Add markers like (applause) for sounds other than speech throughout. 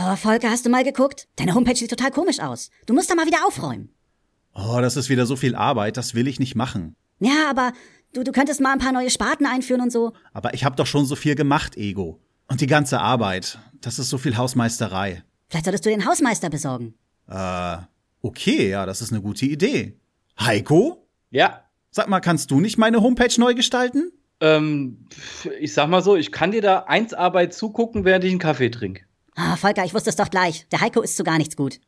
Oh, Volker, hast du mal geguckt? Deine Homepage sieht total komisch aus. Du musst da mal wieder aufräumen. Oh, das ist wieder so viel Arbeit, das will ich nicht machen. Ja, aber du, du könntest mal ein paar neue Sparten einführen und so. Aber ich habe doch schon so viel gemacht, Ego. Und die ganze Arbeit, das ist so viel Hausmeisterei. Vielleicht solltest du den Hausmeister besorgen. Äh, okay, ja, das ist eine gute Idee. Heiko? Ja. Sag mal, kannst du nicht meine Homepage neu gestalten? Ähm, ich sag mal so, ich kann dir da eins Arbeit zugucken, während ich einen Kaffee trinke. Ah, Volker, ich wusste es doch gleich. Der Heiko ist zu gar nichts gut.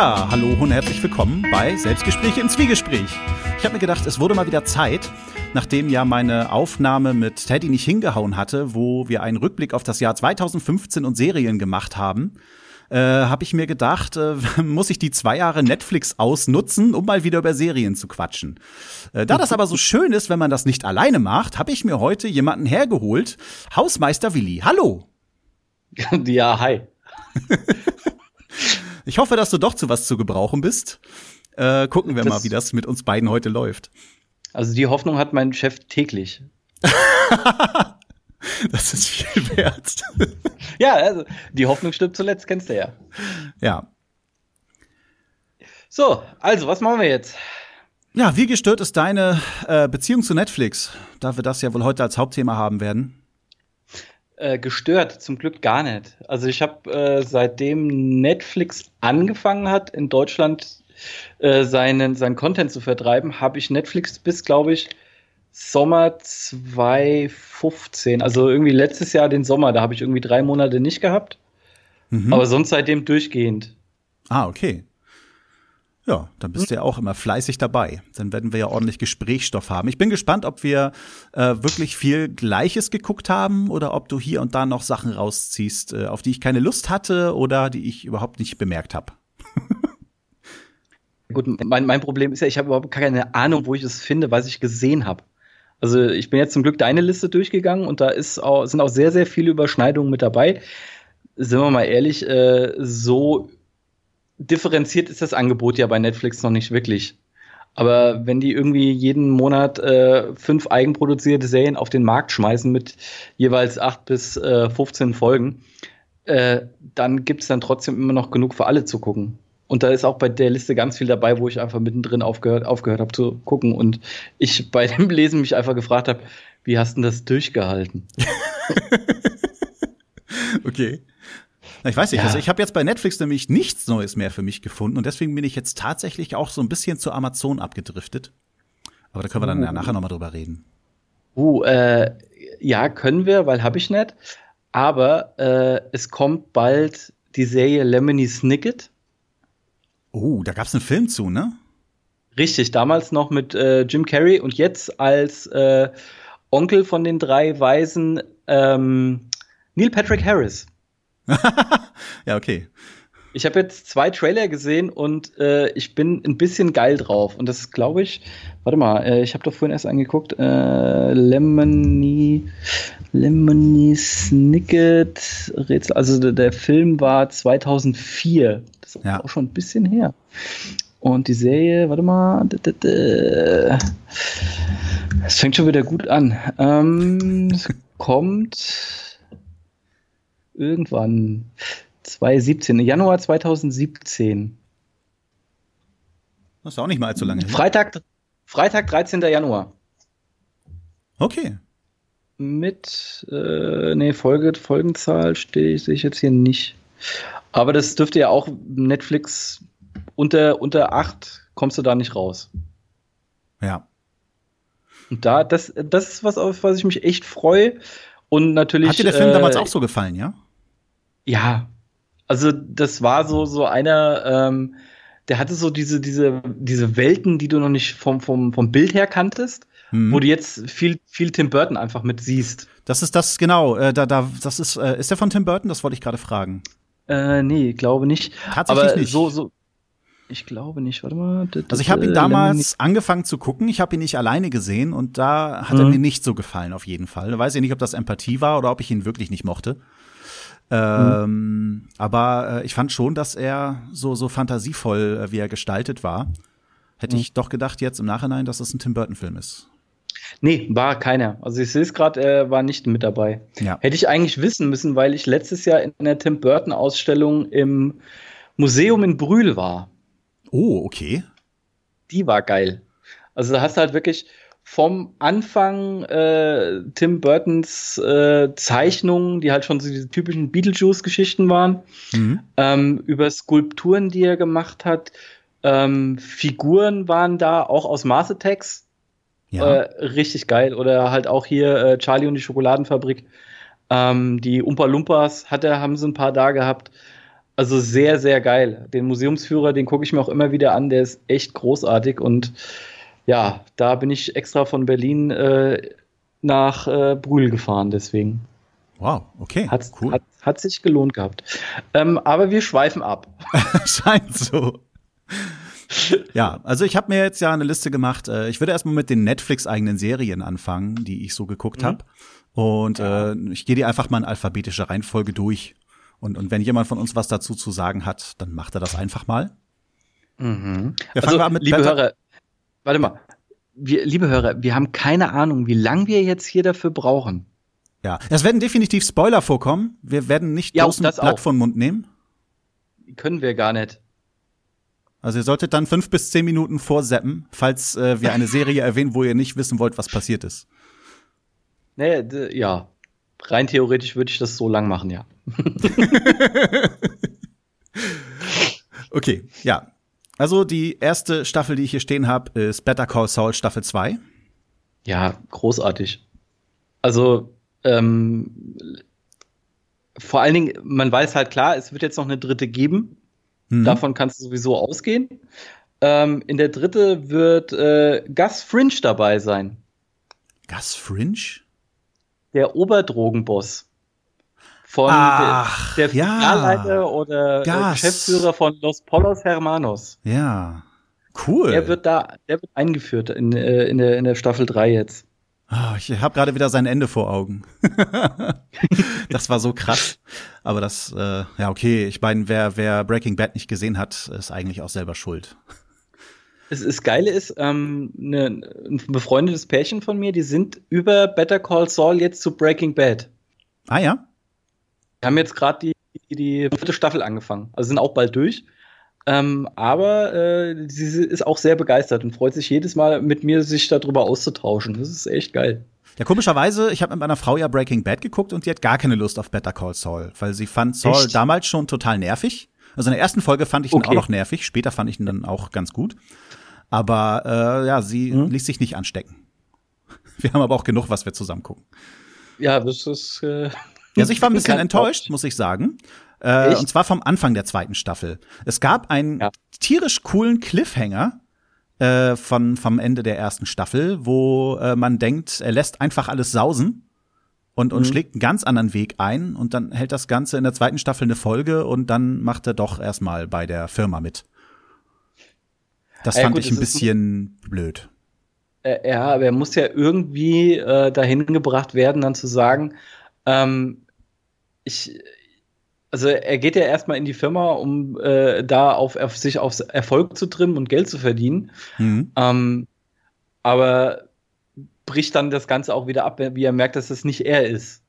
Ja, hallo und herzlich willkommen bei Selbstgespräche im Zwiegespräch. Ich habe mir gedacht, es wurde mal wieder Zeit, nachdem ja meine Aufnahme mit Teddy nicht hingehauen hatte, wo wir einen Rückblick auf das Jahr 2015 und Serien gemacht haben, äh, habe ich mir gedacht, äh, (laughs) muss ich die zwei Jahre Netflix ausnutzen, um mal wieder über Serien zu quatschen. Äh, da das aber so schön ist, wenn man das nicht alleine macht, habe ich mir heute jemanden hergeholt. Hausmeister Willi. Hallo. (laughs) ja, hi. (laughs) Ich hoffe, dass du doch zu was zu gebrauchen bist. Äh, gucken wir Das- mal, wie das mit uns beiden heute läuft. Also die Hoffnung hat mein Chef täglich. (laughs) Das ist viel wert. (laughs) Ja, also die Hoffnung stirbt zuletzt, kennst du ja. ja. So, also, was machen wir jetzt? Ja, wie gestört ist deine äh, Beziehung zu Netflix? Da wir das ja wohl heute als Hauptthema haben werden. Äh, gestört, zum Glück gar nicht. Also ich habe äh, seitdem Netflix angefangen hat, in Deutschland äh, seinen, seinen Content zu vertreiben, habe ich Netflix bis, glaube ich, Sommer 2015, also irgendwie letztes Jahr den Sommer, da habe ich irgendwie drei Monate nicht gehabt, Mhm. aber sonst seitdem durchgehend. ah, okay. Ja, dann bist du ja auch immer fleißig dabei. Dann werden wir ja ordentlich Gesprächsstoff haben. Ich bin gespannt, ob wir äh, wirklich viel Gleiches geguckt haben oder ob du hier und da noch Sachen rausziehst, äh, auf die ich keine Lust hatte oder die ich überhaupt nicht bemerkt habe. (laughs) Gut, mein, mein Problem ist ja, ich habe überhaupt keine Ahnung, wo ich es finde, was ich gesehen habe. Also ich bin jetzt zum Glück deine Liste durchgegangen und da ist auch, sind auch sehr, sehr viele Überschneidungen mit dabei. Sind wir mal ehrlich, äh, so differenziert ist das Angebot ja bei Netflix noch nicht wirklich. Aber wenn die irgendwie jeden Monat äh, fünf eigenproduzierte Serien auf den Markt schmeißen mit jeweils acht bis äh, 15 Folgen, äh, dann gibt es dann trotzdem immer noch genug für alle zu gucken. Und da ist auch bei der Liste ganz viel dabei, wo ich einfach mittendrin aufgehört, aufgehört habe zu gucken und ich bei dem Lesen mich einfach gefragt habe, wie hast du das durchgehalten? (laughs) Okay. Na, ich weiß nicht, Ja. also ich habe jetzt bei Netflix nämlich nichts Neues mehr für mich gefunden und deswegen bin ich jetzt tatsächlich auch so ein bisschen zu Amazon abgedriftet. Aber da können wir dann ja nachher noch mal drüber reden. Uh, äh, ja, können wir, weil habe ich nicht. Aber äh, es kommt bald die Serie Lemony Snicket. Oh, da gab's einen Film zu, ne? Richtig, damals noch mit äh, Jim Carrey und jetzt als äh, Onkel von den drei Weisen ähm, Neil Patrick Harris. (laughs) Ja, okay. Ich habe jetzt zwei Trailer gesehen und äh, ich bin ein bisschen geil drauf. Und das ist, glaube ich, warte mal, äh, ich habe doch vorhin erst angeguckt, äh, Lemony, Lemony Snicket Rätsel. Also der, der Film war 2004. Das ist Ja. auch schon ein bisschen her. Und die Serie, warte mal, es fängt schon wieder gut an. Ähm, es kommt irgendwann 2017, Januar 2017. Das ist auch nicht mal allzu lange. Freitag, Freitag, 13. Januar. Okay. Mit, äh, nee, Folge, Folgenzahl stehe ich, sehe ich jetzt hier nicht. Aber das dürfte ja auch Netflix unter, unter 8 kommst du da nicht raus. Ja. Und da, das, das ist was, auf was ich mich echt freue. Und natürlich. Hat dir der Film äh, damals auch so gefallen, ja? Ja, also das war so so einer, ähm, der hatte so diese diese diese Welten, die du noch nicht vom vom vom Bild her kanntest mhm. wo du jetzt viel, viel Tim Burton einfach mit siehst. Das ist das, genau, äh, da, da, das ist, äh, ist der von Tim Burton? Das wollte ich gerade fragen. Äh, nee, glaube nicht. Tatsächlich Aber nicht. So, so, ich glaube nicht. Warte mal. Also ich habe ihn damals angefangen zu gucken. Ich habe ihn nicht alleine gesehen und da hat mhm. er mir nicht so gefallen auf jeden Fall. Weiß ich nicht, ob das Empathie war oder ob ich ihn wirklich nicht mochte. Ähm, mhm. Aber äh, ich fand schon, dass er so so fantasievoll, äh, wie er gestaltet war. Hätte mhm. ich doch gedacht jetzt im Nachhinein, dass es ein Tim Burton Film ist. Nee, war keiner. Also ich sehe es gerade, er war nicht mit dabei. Ja. Hätte ich eigentlich wissen müssen, weil ich letztes Jahr in der Tim Burton Ausstellung im Museum in Brühl war. Oh, okay. Die war geil. Also da hast du halt wirklich vom Anfang äh, Tim Burtons äh, Zeichnungen, die halt schon so diese typischen Beetlejuice-Geschichten waren, mhm. ähm, über Skulpturen, die er gemacht hat. Ähm, Figuren waren da, auch aus Mars Attacks. Ja. Äh, richtig geil. Oder halt auch hier äh, Charlie und die Schokoladenfabrik. Ähm, die Umpa Lumpas hat er, haben sie ein paar da gehabt. Also sehr, sehr geil. Den Museumsführer, den gucke ich mir auch immer wieder an, der ist echt großartig. Und ja, da bin ich extra von Berlin äh, nach äh, Brühl gefahren, deswegen. Wow, okay. Hat, cool. hat, hat sich gelohnt gehabt. Ähm, aber wir schweifen ab. (laughs) Scheint so. ja, also ich habe mir jetzt ja eine Liste gemacht. Äh, ich würde erstmal mit den Netflix-eigenen Serien anfangen, die ich so geguckt mhm. habe. Und ja. äh, ich gehe die einfach mal in alphabetischer Reihenfolge durch. Und, und wenn jemand von uns was dazu zu sagen hat, dann macht er das einfach mal. Mhm. Ja, also, liebe Better Hörer, warte mal. Wir, liebe Hörer, wir haben keine Ahnung, wie lange wir jetzt hier dafür brauchen. Ja, es werden definitiv Spoiler vorkommen. Wir werden nicht ja, ein Blatt von Mund nehmen. Können wir gar nicht. Also ihr solltet dann fünf bis zehn Minuten vorseppen, falls äh, wir eine Serie (laughs) erwähnen, wo ihr nicht wissen wollt, was passiert ist. Nee, ja. Rein theoretisch würde ich das so lang machen, ja. (laughs) okay, ja. Also die erste Staffel, die ich hier stehen habe, ist Better Call Saul Staffel 2. Ja, großartig. Also ähm, vor allen Dingen, man weiß halt klar, es wird jetzt noch eine dritte geben. Mhm. Davon kannst du sowieso ausgehen. Ähm, in der dritte wird äh, Gus Fringe dabei sein. Gus Fringe? Der Oberdrogenboss von Ach, der, der ja. oder äh, Geschäftsführer von Los Polos Hermanos. Ja. Cool. Der wird da, der wird eingeführt in, äh, in, der, in der Staffel 3 jetzt. Oh, ich habe gerade wieder sein Ende vor Augen. (laughs) das war so krass. Aber das, äh, ja, okay. Ich meine, wer, wer Breaking Bad nicht gesehen hat, ist eigentlich auch selber schuld. Das, das Geile ist, ähm, ne, ein befreundetes Pärchen von mir, die sind über Better Call Saul jetzt zu Breaking Bad. Ah ja? Wir haben jetzt gerade die, die vierte Staffel angefangen. Also sind auch bald durch. Ähm, aber äh, sie ist auch sehr begeistert und freut sich jedes Mal mit mir, sich darüber auszutauschen. Das ist echt geil. Ja, komischerweise, ich habe mit meiner Frau ja Breaking Bad geguckt und die hat gar keine Lust auf Better Call Saul, weil sie fand Saul echt? damals schon total nervig. Also in der ersten Folge fand ich okay. ihn auch noch nervig, später fand ich ihn dann auch ganz gut. Aber äh, ja, sie mhm. ließ sich nicht anstecken. (laughs) Wir haben aber auch genug, was wir zusammen gucken. Ja, das ist. Äh also ich war ein bisschen enttäuscht, muss ich sagen. Äh, und zwar vom Anfang der zweiten Staffel. Es gab einen ja. tierisch coolen Cliffhanger äh, von, vom Ende der ersten Staffel, wo äh, man denkt, er lässt einfach alles sausen und, und mhm. schlägt einen ganz anderen Weg ein und dann hält das Ganze in der zweiten Staffel eine Folge und dann macht er doch erstmal bei der Firma mit. Das ja, fand gut, ich ein bisschen blöd. Äh, ja, aber er muss ja irgendwie äh, dahin gebracht werden, dann zu sagen, ähm, ich, also er geht ja erstmal in die Firma, um äh, da auf, auf sich auf Erfolg zu trimmen und Geld zu verdienen. Mhm. Ähm, aber bricht dann das Ganze auch wieder ab, wie er merkt, dass es nicht er ist.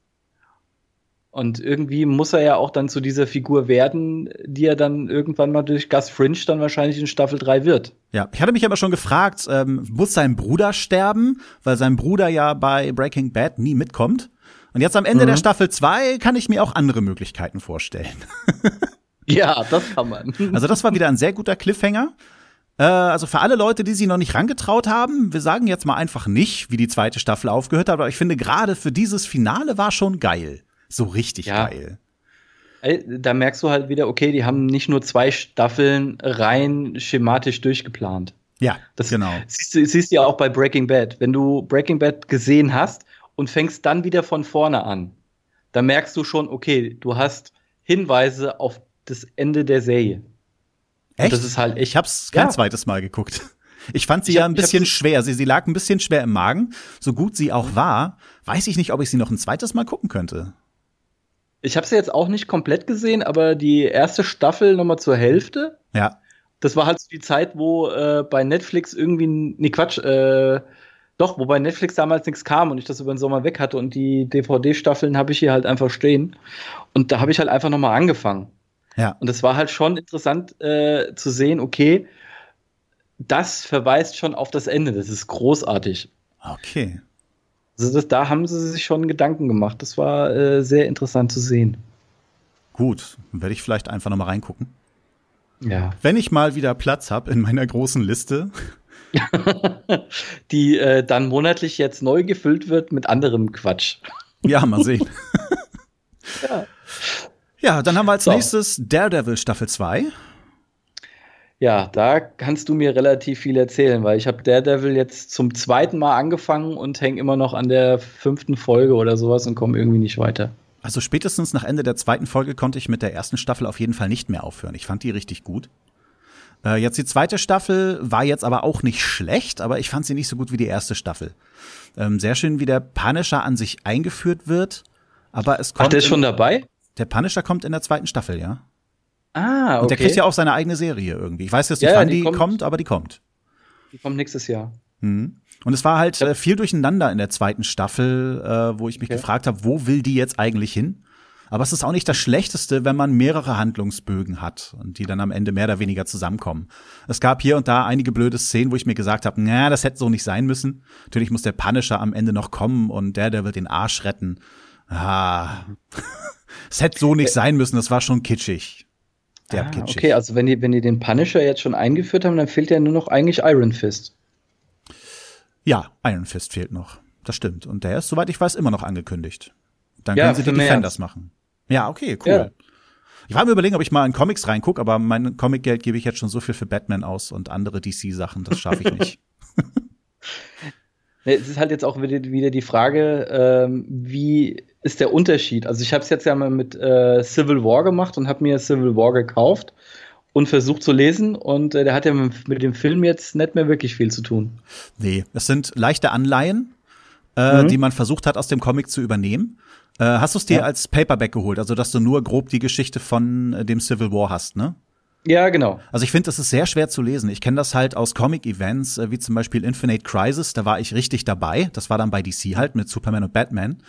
Und irgendwie muss er ja auch dann zu dieser Figur werden, die er dann irgendwann mal durch Gus Fringe dann wahrscheinlich in Staffel 3 wird. Ja, ich hatte mich aber schon gefragt, ähm, muss sein Bruder sterben, weil sein Bruder ja bei Breaking Bad nie mitkommt. Und jetzt am Ende mhm. der Staffel 2 kann ich mir auch andere Möglichkeiten vorstellen. (laughs) ja, das kann man. (laughs) Also das war wieder ein sehr guter Cliffhanger. Äh, also für alle Leute, die sich noch nicht rangetraut haben, wir sagen jetzt mal einfach nicht, wie die zweite Staffel aufgehört hat, aber ich finde gerade für dieses Finale war schon geil. So richtig ja. geil. Da merkst du halt wieder, okay, die haben nicht nur zwei Staffeln rein schematisch durchgeplant. Ja, das genau. Siehst du, siehst du ja auch bei Breaking Bad. Wenn du Breaking Bad gesehen hast und fängst dann wieder von vorne an, dann merkst du schon, okay, du hast Hinweise auf das Ende der Serie. Echt? das ist halt echt. Ich hab's kein Ja. zweites Mal geguckt. Ich fand sie Ich ja hab- ein ich hab bisschen schwer. Sie, sie lag ein bisschen schwer im Magen. So gut sie auch war, weiß ich nicht, ob ich sie noch ein zweites Mal gucken könnte. Ich habe sie jetzt auch nicht komplett gesehen, aber die erste Staffel nochmal zur Hälfte. Ja. Das war halt so die Zeit, wo äh, bei Netflix irgendwie, nee Quatsch, äh, doch, wo bei Netflix damals nichts kam und ich das über den Sommer weg hatte und die DVD-Staffeln habe ich hier halt einfach stehen. Und da habe ich halt einfach nochmal angefangen. Ja. Und es war halt schon interessant äh, zu sehen, okay, das verweist schon auf das Ende. Das ist großartig. Okay. Also das, da haben sie sich schon Gedanken gemacht. Das war äh, sehr interessant zu sehen. Gut. Werde ich vielleicht einfach noch mal reingucken. Ja. Wenn ich mal wieder Platz habe in meiner großen Liste. (laughs) Die äh, dann monatlich jetzt neu gefüllt wird mit anderem Quatsch. Ja, mal sehen. (laughs) Ja. Ja, dann haben wir als So. nächstes Daredevil Staffel 2. Ja, da kannst du mir relativ viel erzählen, weil ich habe Daredevil jetzt zum zweiten Mal angefangen und hänge immer noch an der fünften Folge oder sowas und komme irgendwie nicht weiter. Also spätestens nach Ende der zweiten Folge konnte ich mit der ersten Staffel auf jeden Fall nicht mehr aufhören. Ich fand die richtig gut. Äh, jetzt die zweite Staffel war jetzt aber auch nicht schlecht, aber ich fand sie nicht so gut wie die erste Staffel. Ähm, sehr schön, wie der Punisher an sich eingeführt wird, aber es Ach, kommt der ist in- schon dabei? der Punisher kommt in der zweiten Staffel, ja. Ah, okay. Und der kriegt ja auch seine eigene Serie irgendwie. Ich weiß jetzt nicht, ja, wann die die kommt- kommt, aber die kommt. Die kommt nächstes Jahr. Mhm. Und es war halt äh, viel durcheinander in der zweiten Staffel, äh, wo ich mich Okay. gefragt habe, wo will die jetzt eigentlich hin? Aber es ist auch nicht das Schlechteste, wenn man mehrere Handlungsbögen hat und die dann am Ende mehr oder weniger zusammenkommen. Es gab hier und da einige blöde Szenen, wo ich mir gesagt habe, na, das hätte so nicht sein müssen. Natürlich muss der Punisher am Ende noch kommen und der, der wird den Arsch retten. Ah, (laughs) es hätte so nicht sein müssen, das war schon kitschig. Der ah, kitschig. okay, also wenn die, wenn die den Punisher jetzt schon eingeführt haben, dann fehlt ja nur noch eigentlich Iron Fist. Ja, Iron Fist fehlt noch. Das stimmt. Und der ist, soweit ich weiß, immer noch angekündigt. Dann Ja, können sie die. Defenders machen. Ja, okay, cool. Ja. Ich war mir überlegen, ob ich mal in Comics reingucke, aber mein Comicgeld gebe ich jetzt schon so viel für Batman aus und andere DC-Sachen, das schaffe ich nicht. (laughs) Es ist halt jetzt auch wieder, die Frage, ähm, wie ist der Unterschied? Also ich habe es jetzt ja mal mit äh, Civil War gemacht und habe mir Civil War gekauft und versucht zu lesen und äh, der hat ja mit, mit dem Film jetzt nicht mehr wirklich viel zu tun. nee, es sind leichte Anleihen, äh, Mhm. die man versucht hat, aus dem Comic zu übernehmen. Äh, hast du es dir Ja. als Paperback geholt, also dass du nur grob die Geschichte von äh, dem Civil War hast, ne? Ja, genau. Also ich finde, das ist sehr schwer zu lesen. Ich kenne das halt aus Comic-Events, äh, wie zum Beispiel Infinite Crisis, da war ich richtig dabei. Das war dann bei DC halt mit Superman und Batman.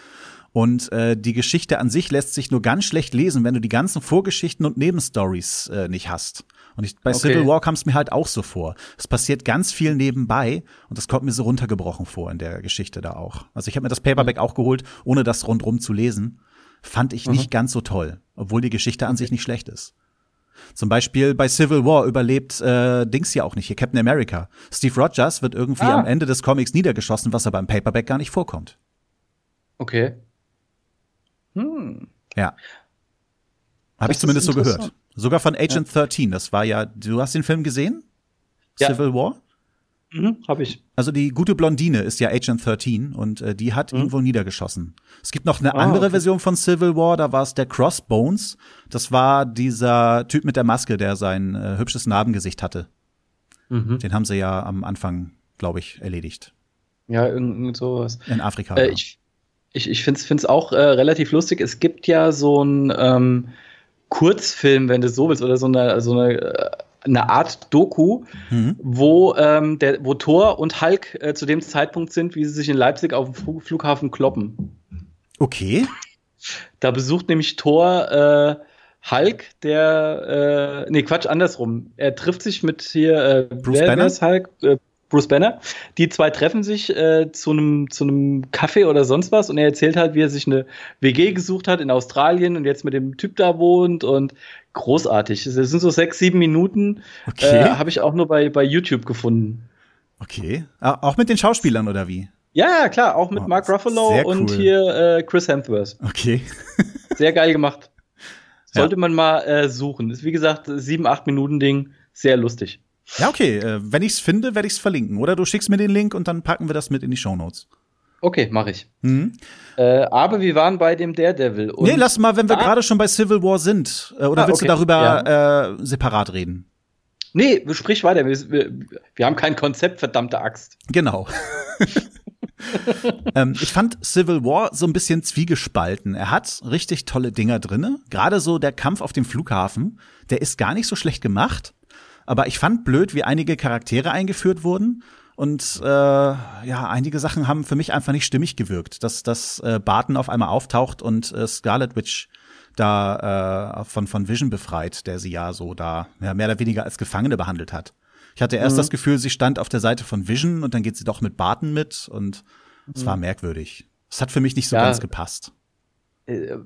Und äh, die Geschichte an sich lässt sich nur ganz schlecht lesen, wenn du die ganzen Vorgeschichten und Nebenstories äh, nicht hast. Und ich, bei Okay. Civil War kam es mir halt auch so vor. Es passiert ganz viel nebenbei und das kommt mir so runtergebrochen vor in der Geschichte da auch. Also ich habe mir das Paperback auch geholt, ohne das rundrum zu lesen. Fand ich nicht ganz so toll, obwohl die Geschichte an sich nicht schlecht ist. Zum Beispiel bei Civil War überlebt äh, Dings ja auch nicht hier, Captain America. Steve Rogers wird irgendwie Ah. am Ende des Comics niedergeschossen, was aber im Paperback gar nicht vorkommt. Okay. Hm. Ja. Habe ich zumindest so gehört. Sogar von Agent 13, das war ja, du hast den Film gesehen? Ja. Civil War? Mhm, hab ich. Also die gute Blondine ist ja Agent 13 und äh, die hat ihn wohl niedergeschossen. Es gibt noch eine Ah, andere okay. Version von Civil War, da war es der Crossbones. Das war dieser Typ mit der Maske, der sein äh, hübsches Narbengesicht hatte. Mhm. Den haben sie ja am Anfang, glaube ich, erledigt. Ja, irgend, irgend sowas. In Afrika. Äh, ja. ich ich, ich finde es auch äh, relativ lustig. Es gibt ja so ein ähm, Kurzfilm, wenn du so willst, oder so eine, so eine, äh, eine Art Doku, Mhm. wo, ähm, der, wo Thor und Hulk äh, zu dem Zeitpunkt sind, wie sie sich in Leipzig auf dem Fl Flughafen kloppen. Okay. Da besucht nämlich Thor äh, Hulk, der, äh, nee, Quatsch, andersrum. Er trifft sich mit hier, äh, Bruce wer, Banner? Hulk? Äh, Bruce Banner. Die zwei treffen sich äh, zu einem zu einem Kaffee oder sonst was und er erzählt halt, wie er sich eine WG gesucht hat in Australien und jetzt mit dem Typ da wohnt und großartig. Das sind so sechs, sieben Minuten. Okay. Äh, Habe ich auch nur bei, bei YouTube gefunden. Okay. Ah, Auch mit den Schauspielern oder wie? Ja, ja, klar, auch mit Oh, Mark Ruffalo sehr und cool. hier äh, Chris Hemsworth. Okay. (laughs) Sehr geil gemacht. Ja. Sollte man mal äh, suchen. Ist wie gesagt sieben, acht Minuten Ding. Sehr lustig. Ja, okay. Äh, wenn ich's finde, werde ich's verlinken. Oder du schickst mir den Link und dann packen wir das mit in die Shownotes. Okay, mache ich. Mhm. Äh, aber wir waren bei dem Daredevil. Und nee, lass mal, wenn wir gerade schon bei Civil War sind. Äh, oder ah, willst okay. du darüber ja. äh, separat reden? Nee, sprich weiter. Wir, wir, wir haben kein Konzept, verdammte Axt. Genau. (laughs) ähm, ich fand Civil War so ein bisschen zwiegespalten. Er hat richtig tolle Dinger drinne. Gerade so der Kampf auf dem Flughafen, der ist gar nicht so schlecht gemacht. Aber ich fand blöd, wie einige Charaktere eingeführt wurden. Und äh, ja, einige Sachen haben für mich einfach nicht stimmig gewirkt. Dass, dass äh, Barton auf einmal auftaucht und äh, Scarlet Witch da äh, von, von Vision befreit, der sie ja so da ja, mehr oder weniger als Gefangene behandelt hat. Ich hatte erst mhm. das Gefühl, sie stand auf der Seite von Vision und dann geht sie doch mit Barton mit und es mhm. war merkwürdig. Es hat für mich nicht so ja. ganz gepasst. Äh,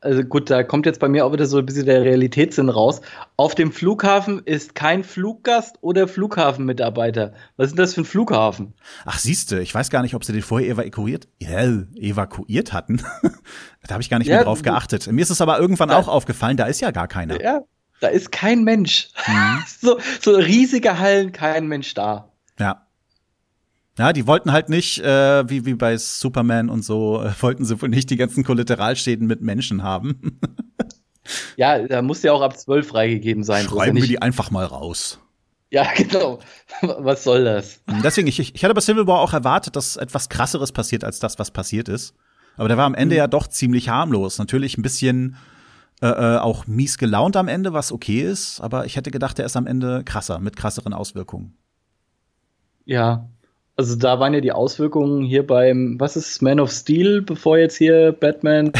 also gut, da kommt jetzt bei mir auch wieder so ein bisschen der Realitätssinn raus. Auf dem Flughafen ist kein Fluggast oder Flughafenmitarbeiter. Was ist das für ein Flughafen? Ach, siehste, ich weiß gar nicht, ob sie den vorher evakuiert, ja, evakuiert hatten. (laughs) da habe ich gar nicht ja, mehr drauf geachtet. Mir ist es aber irgendwann auch aufgefallen, da ist ja gar keiner. Ja, da ist kein Mensch. Mhm. (laughs) so, so riesige Hallen, kein Mensch da. Ja. Ja, die wollten halt nicht, äh, wie, wie bei Superman und so, äh, wollten sie wohl nicht die ganzen Kollateralschäden mit Menschen haben. (laughs) ja, da muss ja auch ab zwölf freigegeben sein. Schreiben wir die einfach mal raus. Ja, (laughs) genau. Was soll das? Deswegen, ich, ich hatte bei Civil War auch erwartet, dass etwas krasseres passiert als das, was passiert ist. Aber der war am Ende mhm. ja doch ziemlich harmlos. Natürlich ein bisschen äh, äh, auch mies gelaunt am Ende, was okay ist, aber ich hätte gedacht, der ist am Ende krasser, mit krasseren Auswirkungen. Ja, also da waren ja die Auswirkungen hier beim, was ist Man of Steel, bevor jetzt hier Batman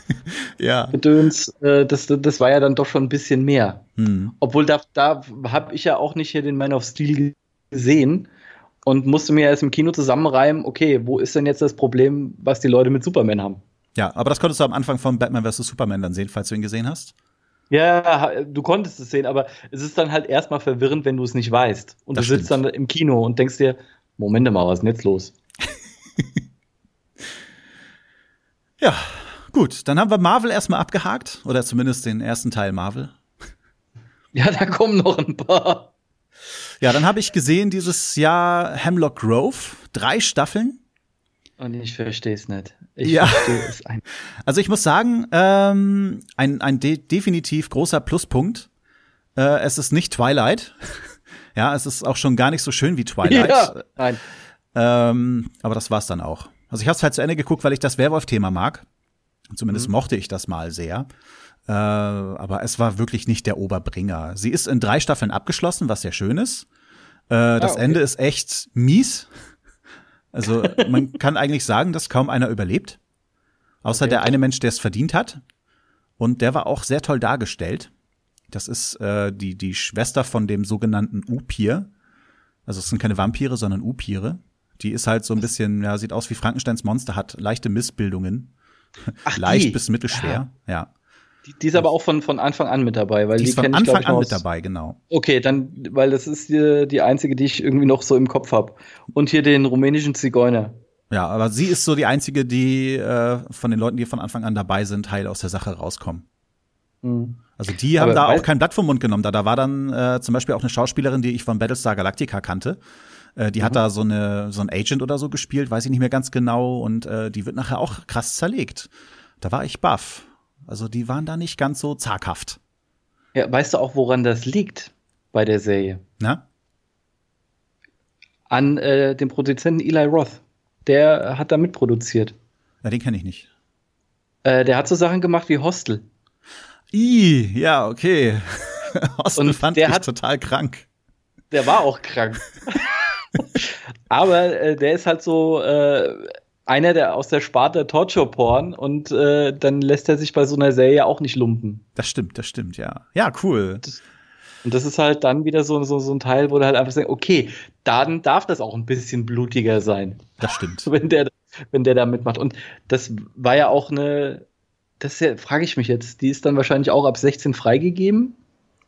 (laughs) ja. Gedöns, äh, das, das war ja dann doch schon ein bisschen mehr. Hm. Obwohl da, da habe ich ja auch nicht hier den Man of Steel gesehen und musste mir erst im Kino zusammenreimen, okay, wo ist denn jetzt das Problem, was die Leute mit Superman haben? Ja, aber das konntest du am Anfang von Batman vs. Superman dann sehen, falls du ihn gesehen hast. Ja, du konntest es sehen, aber es ist dann halt erstmal verwirrend, wenn du es nicht weißt. Und das du sitzt stimmt. dann im Kino und denkst dir, Moment mal, was ist denn jetzt los? (laughs) ja, gut, dann haben wir Marvel erstmal abgehakt, oder zumindest den ersten Teil Marvel. (laughs) Ja, da kommen noch ein paar. Ja, dann habe ich gesehen dieses Jahr Hemlock Grove, drei Staffeln. Und ich verstehe es nicht. Ich ja. verstehe es ein. (laughs) Also ich muss sagen, ähm, ein, ein de definitiv großer Pluspunkt. Äh, es ist nicht Twilight. Ja, es ist auch schon gar nicht so schön wie Twilight. (laughs) Ja, nein. Ähm, aber das war's dann auch. Also ich habe es halt zu Ende geguckt, weil ich das Werwolf-Thema mag. Zumindest mhm. mochte ich das mal sehr. Äh, aber es war wirklich nicht der Oberbringer. Sie ist in drei Staffeln abgeschlossen, was sehr schön ist. Äh, das ah, okay. Ende ist echt mies. Also man (laughs) kann eigentlich sagen, dass kaum einer überlebt. Außer okay. der eine Mensch, der es verdient hat. Und der war auch sehr toll dargestellt. Das ist äh, die, die Schwester von dem sogenannten Upir. Also es sind keine Vampire, sondern Upire. Die ist halt so ein bisschen, ja, sieht aus wie Frankensteins Monster, hat leichte Missbildungen. Ach, Leicht die. bis mittelschwer, ja. ja. Die, die, ist aber auch von, von Anfang an mit dabei, weil die, die ist von Anfang ich, an mit dabei, genau. Okay, dann, weil das ist die, die einzige, die ich irgendwie noch so im Kopf habe. Und hier den rumänischen Zigeuner. Ja, aber sie ist so die einzige, die äh, von den Leuten, die von Anfang an dabei sind, heil aus der Sache rauskommen. Mhm. Also die haben Aber da auch kein Blatt vom Mund genommen. Da, da war dann äh, zum Beispiel auch eine Schauspielerin, die ich von Battlestar Galactica kannte. Äh, die mhm. hat da so eine so ein Agent oder so gespielt, weiß ich nicht mehr ganz genau. Und äh, die wird nachher auch krass zerlegt. Da war ich baff. Also die waren da nicht ganz so zaghaft. Ja, weißt du auch, woran das liegt bei der Serie? Na? An äh, dem Produzenten Eli Roth. Der hat da mitproduziert. Ja, den kenne ich nicht. Äh, der hat so Sachen gemacht wie Hostel. I, ja, okay. (laughs) Osten fand der hat, total krank. Der war auch krank. (laughs) Aber äh, der ist halt so äh, einer der aus der Sparte Torture Porn und äh, dann lässt er sich bei so einer Serie auch nicht lumpen. Das stimmt, das stimmt, ja. Ja, cool. Das, und das ist halt dann wieder so, so, so ein Teil, wo du halt einfach sagst, okay, dann darf das auch ein bisschen blutiger sein. Das stimmt. (laughs) wenn der, wenn der da mitmacht. Und das war ja auch eine, das ja, frage ich mich jetzt. Die ist dann wahrscheinlich auch ab 16 freigegeben.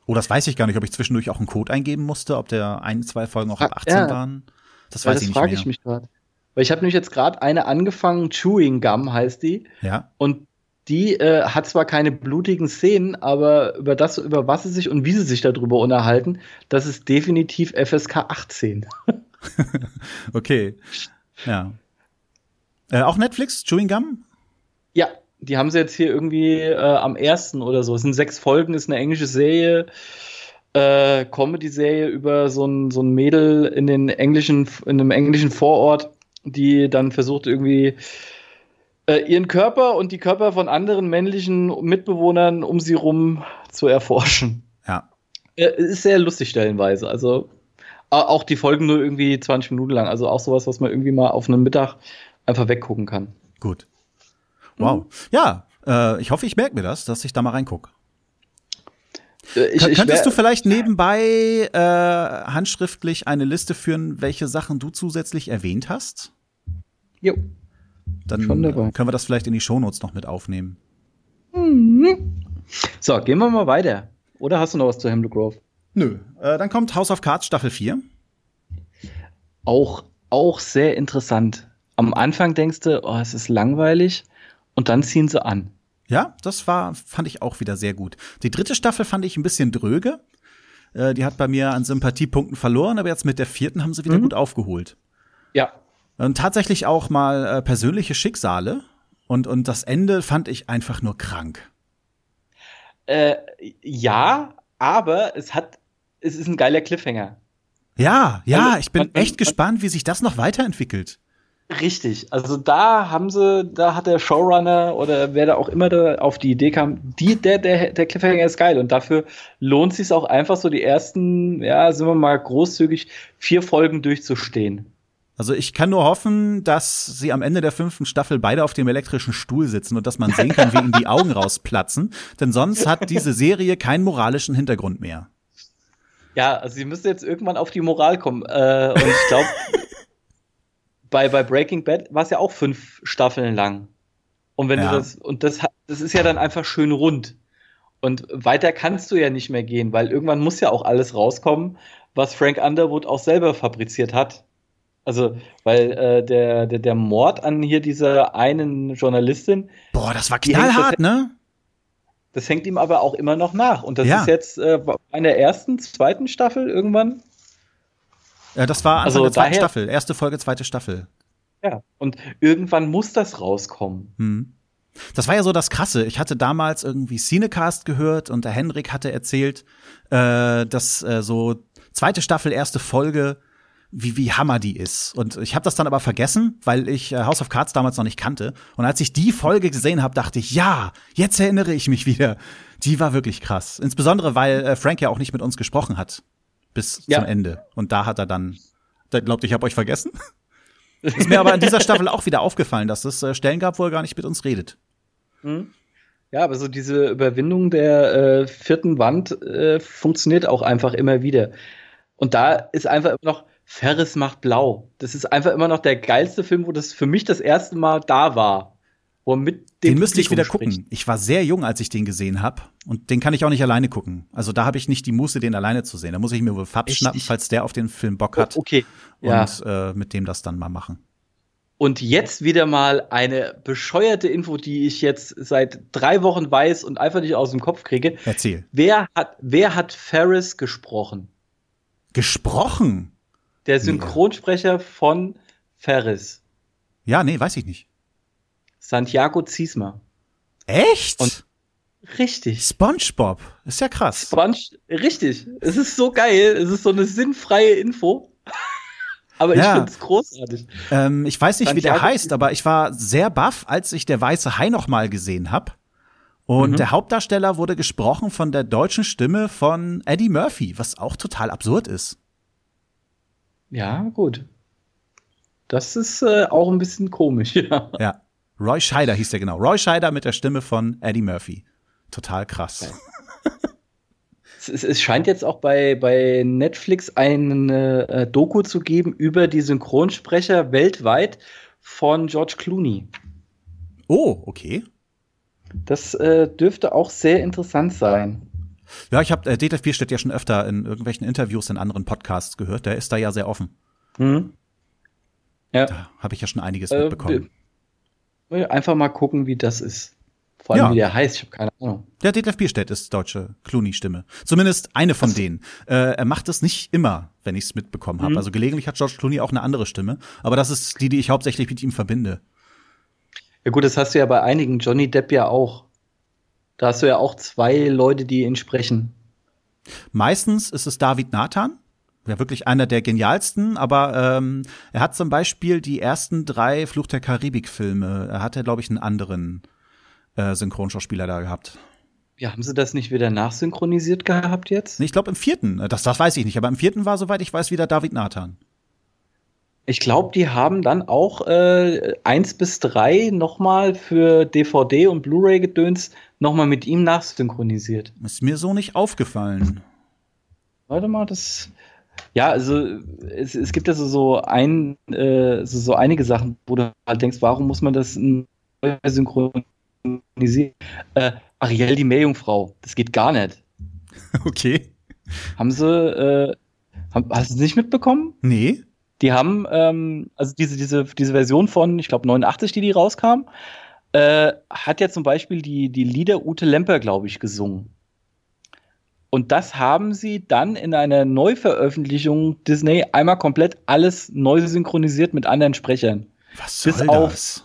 Oh, das weiß ich gar nicht, ob ich zwischendurch auch einen Code eingeben musste, ob der ein, zwei Folgen auch ab 18 ja. waren. Das weiß das ich nicht frage ich mich gerade. Weil ich habe nämlich jetzt gerade eine angefangen, Chewing Gum heißt die. Ja. Und die äh, hat zwar keine blutigen Szenen, aber über das, über was sie sich und wie sie sich darüber unterhalten, das ist definitiv FSK 18. (laughs) okay. Ja. Äh, auch Netflix, Chewing Gum? Die haben sie jetzt hier irgendwie äh, am ersten oder so. Es sind sechs Folgen, ist eine englische Serie, äh, Comedy-Serie über so ein, so ein Mädel in den englischen, in einem englischen Vorort, die dann versucht irgendwie äh, ihren Körper und die Körper von anderen männlichen Mitbewohnern um sie rum zu erforschen. Ja. Äh, ist sehr lustig stellenweise. Also auch die Folgen nur irgendwie 20 Minuten lang. Also auch sowas, was man irgendwie mal auf einem Mittag einfach weggucken kann. Gut. Wow. Mhm. Ja, äh, ich hoffe, ich merke mir das, dass ich da mal reingucke. Äh, ich, Könntest du vielleicht nebenbei äh, handschriftlich eine Liste führen, welche Sachen du zusätzlich erwähnt hast? Jo. Dann können wir das vielleicht in die Shownotes noch mit aufnehmen. Mhm. So, gehen wir mal weiter. Oder hast du noch was zu Hamlet Grove? Nö. Äh, dann kommt House of Cards Staffel 4. Auch, auch sehr interessant. Am Anfang denkst du, oh, es ist langweilig. Und dann ziehen sie an. Ja, das war, fand ich auch wieder sehr gut. Die dritte Staffel fand ich ein bisschen dröge. Äh, die hat bei mir an Sympathiepunkten verloren, aber jetzt mit der vierten haben sie wieder mhm. gut aufgeholt. Ja. Und tatsächlich auch mal äh, persönliche Schicksale. Und, und das Ende fand ich einfach nur krank. Äh, ja, aber es hat, es ist ein geiler Cliffhanger. Ja, ja, also, ich bin echt gespannt, wie sich das noch weiterentwickelt. Richtig, also da haben sie, da hat der Showrunner oder wer da auch immer da auf die Idee kam, die, der, der, der Cliffhanger ist geil und dafür lohnt sich auch einfach so die ersten, ja, sind wir mal großzügig, vier Folgen durchzustehen. Also ich kann nur hoffen, dass sie am Ende der fünften Staffel beide auf dem elektrischen Stuhl sitzen und dass man sehen kann, wie ihnen die Augen rausplatzen, denn sonst hat diese Serie keinen moralischen Hintergrund mehr. Ja, also sie müsste jetzt irgendwann auf die Moral kommen äh, und ich glaube bei, bei Breaking Bad war es ja auch fünf Staffeln lang. Und wenn ja. du das, und das, das ist ja dann einfach schön rund. Und weiter kannst du ja nicht mehr gehen, weil irgendwann muss ja auch alles rauskommen, was Frank Underwood auch selber fabriziert hat. Also, weil äh, der, der, der Mord an hier dieser einen Journalistin. Boah, das war knallhart, ne? Das hängt ihm aber auch immer noch nach. Und das ja. ist jetzt äh, in der ersten, zweiten Staffel irgendwann. Ja, das war Anfang also der zweiten Staffel, erste Folge, zweite Staffel. Ja, und irgendwann muss das rauskommen. Hm. Das war ja so das Krasse. Ich hatte damals irgendwie Cinecast gehört und der Henrik hatte erzählt, äh, dass äh, so zweite Staffel, erste Folge, wie, wie Hammer die ist. Und ich habe das dann aber vergessen, weil ich äh, House of Cards damals noch nicht kannte. Und als ich die Folge gesehen habe, dachte ich, ja, jetzt erinnere ich mich wieder. Die war wirklich krass. Insbesondere, weil äh, Frank ja auch nicht mit uns gesprochen hat bis ja. zum Ende. Und da hat er dann, da glaubt, ich habe euch vergessen. (laughs) Ist mir aber in dieser Staffel auch wieder aufgefallen, dass es äh, Stellen gab, wo er gar nicht mit uns redet. Mhm. Ja, aber so diese Überwindung der äh, vierten Wand äh, funktioniert auch einfach immer wieder. Und da ist einfach immer noch Ferris macht blau. Das ist einfach immer noch der geilste Film, wo das für mich das erste Mal da war wo er mit dem Den müsste ich wieder spricht. gucken. Ich war sehr jung, als ich den gesehen habe. Und den kann ich auch nicht alleine gucken. Also da habe ich nicht die Muße, den alleine zu sehen. Da muss ich mir wohl Fabs schnappen, falls der auf den Film Bock hat. Oh, okay. Ja. Und äh, mit dem das dann mal machen. Und jetzt wieder mal eine bescheuerte Info, die ich jetzt seit drei Wochen weiß und einfach nicht aus dem Kopf kriege. Erzähl. Wer hat, wer hat Ferris gesprochen? Gesprochen? Der Synchronsprecher nee. von Ferris. Ja, nee, weiß ich nicht. Santiago Ziesmer. Echt? Und richtig. SpongeBob. Ist ja krass. Sponge, richtig. Es ist so geil. Es ist so eine sinnfreie Info. (laughs) aber ich ja. finde es großartig. Ähm, ich weiß nicht, Santiago wie der heißt, aber ich war sehr baff, als ich der Weiße Hai noch mal gesehen habe. Und mhm. der Hauptdarsteller wurde gesprochen von der deutschen Stimme von Eddie Murphy, was auch total absurd ist. Ja, gut. Das ist äh, auch ein bisschen komisch, (laughs) ja. Ja. Roy Scheider hieß der genau. Roy Scheider mit der Stimme von Eddie Murphy. Total krass. es, es, scheint jetzt auch bei, bei Netflix eine äh, Doku zu geben über die Synchronsprecher weltweit von George Clooney. Oh, okay. Das äh, dürfte auch sehr interessant sein. Ja, ich habe äh, Dieter Vierstedt ja schon öfter in irgendwelchen Interviews in anderen Podcasts gehört. Der ist da ja sehr offen. Mhm. Ja. Da habe ich ja schon einiges äh, mitbekommen. Einfach mal gucken, wie das ist. Vor allem, ja. wie der heißt, ich habe keine Ahnung. Der Detlef Bierstedt ist deutsche Clooney-Stimme. Zumindest eine von denen. Äh, er macht es nicht immer, wenn ich es mitbekommen habe. Mhm. Also gelegentlich hat George Clooney auch eine andere Stimme. Aber das ist die, die ich hauptsächlich mit ihm verbinde. Ja gut, das hast du ja bei einigen. Johnny Depp ja auch. Da hast du ja auch zwei Leute, die ihn sprechen. Meistens ist es David Nathan. Ja, wirklich einer der genialsten, aber ähm, er hat zum Beispiel die ersten drei Fluch der Karibik-Filme, er hatte, glaube ich, einen anderen äh, Synchronschauspieler da gehabt. Ja, haben sie das nicht wieder nachsynchronisiert gehabt jetzt? Nee, ich glaube im vierten. Das, das weiß ich nicht, aber im vierten war, soweit ich weiß, wieder David Nathan. Ich glaube, die haben dann auch äh, eins bis drei nochmal für DVD und Blu-ray-Gedöns nochmal mit ihm nachsynchronisiert. Ist mir so nicht aufgefallen. Warte mal, das. Ja, also es, es gibt also so ein, äh, so, so einige Sachen, wo du halt denkst, warum muss man das neu synchronisieren? Äh, Ariel die Meerjungfrau, das geht gar nicht. (laughs) Okay. Haben sie, äh, haben, hast du es nicht mitbekommen? Nee. Die haben, ähm, also diese, diese, diese Version von, ich glaube, 89, die die rauskam, äh, hat ja zum Beispiel die, die Lieder Ute Lemper, glaube ich, gesungen. Und das haben sie dann in einer Neuveröffentlichung Disney einmal komplett alles neu synchronisiert mit anderen Sprechern. Was soll bis auf, das?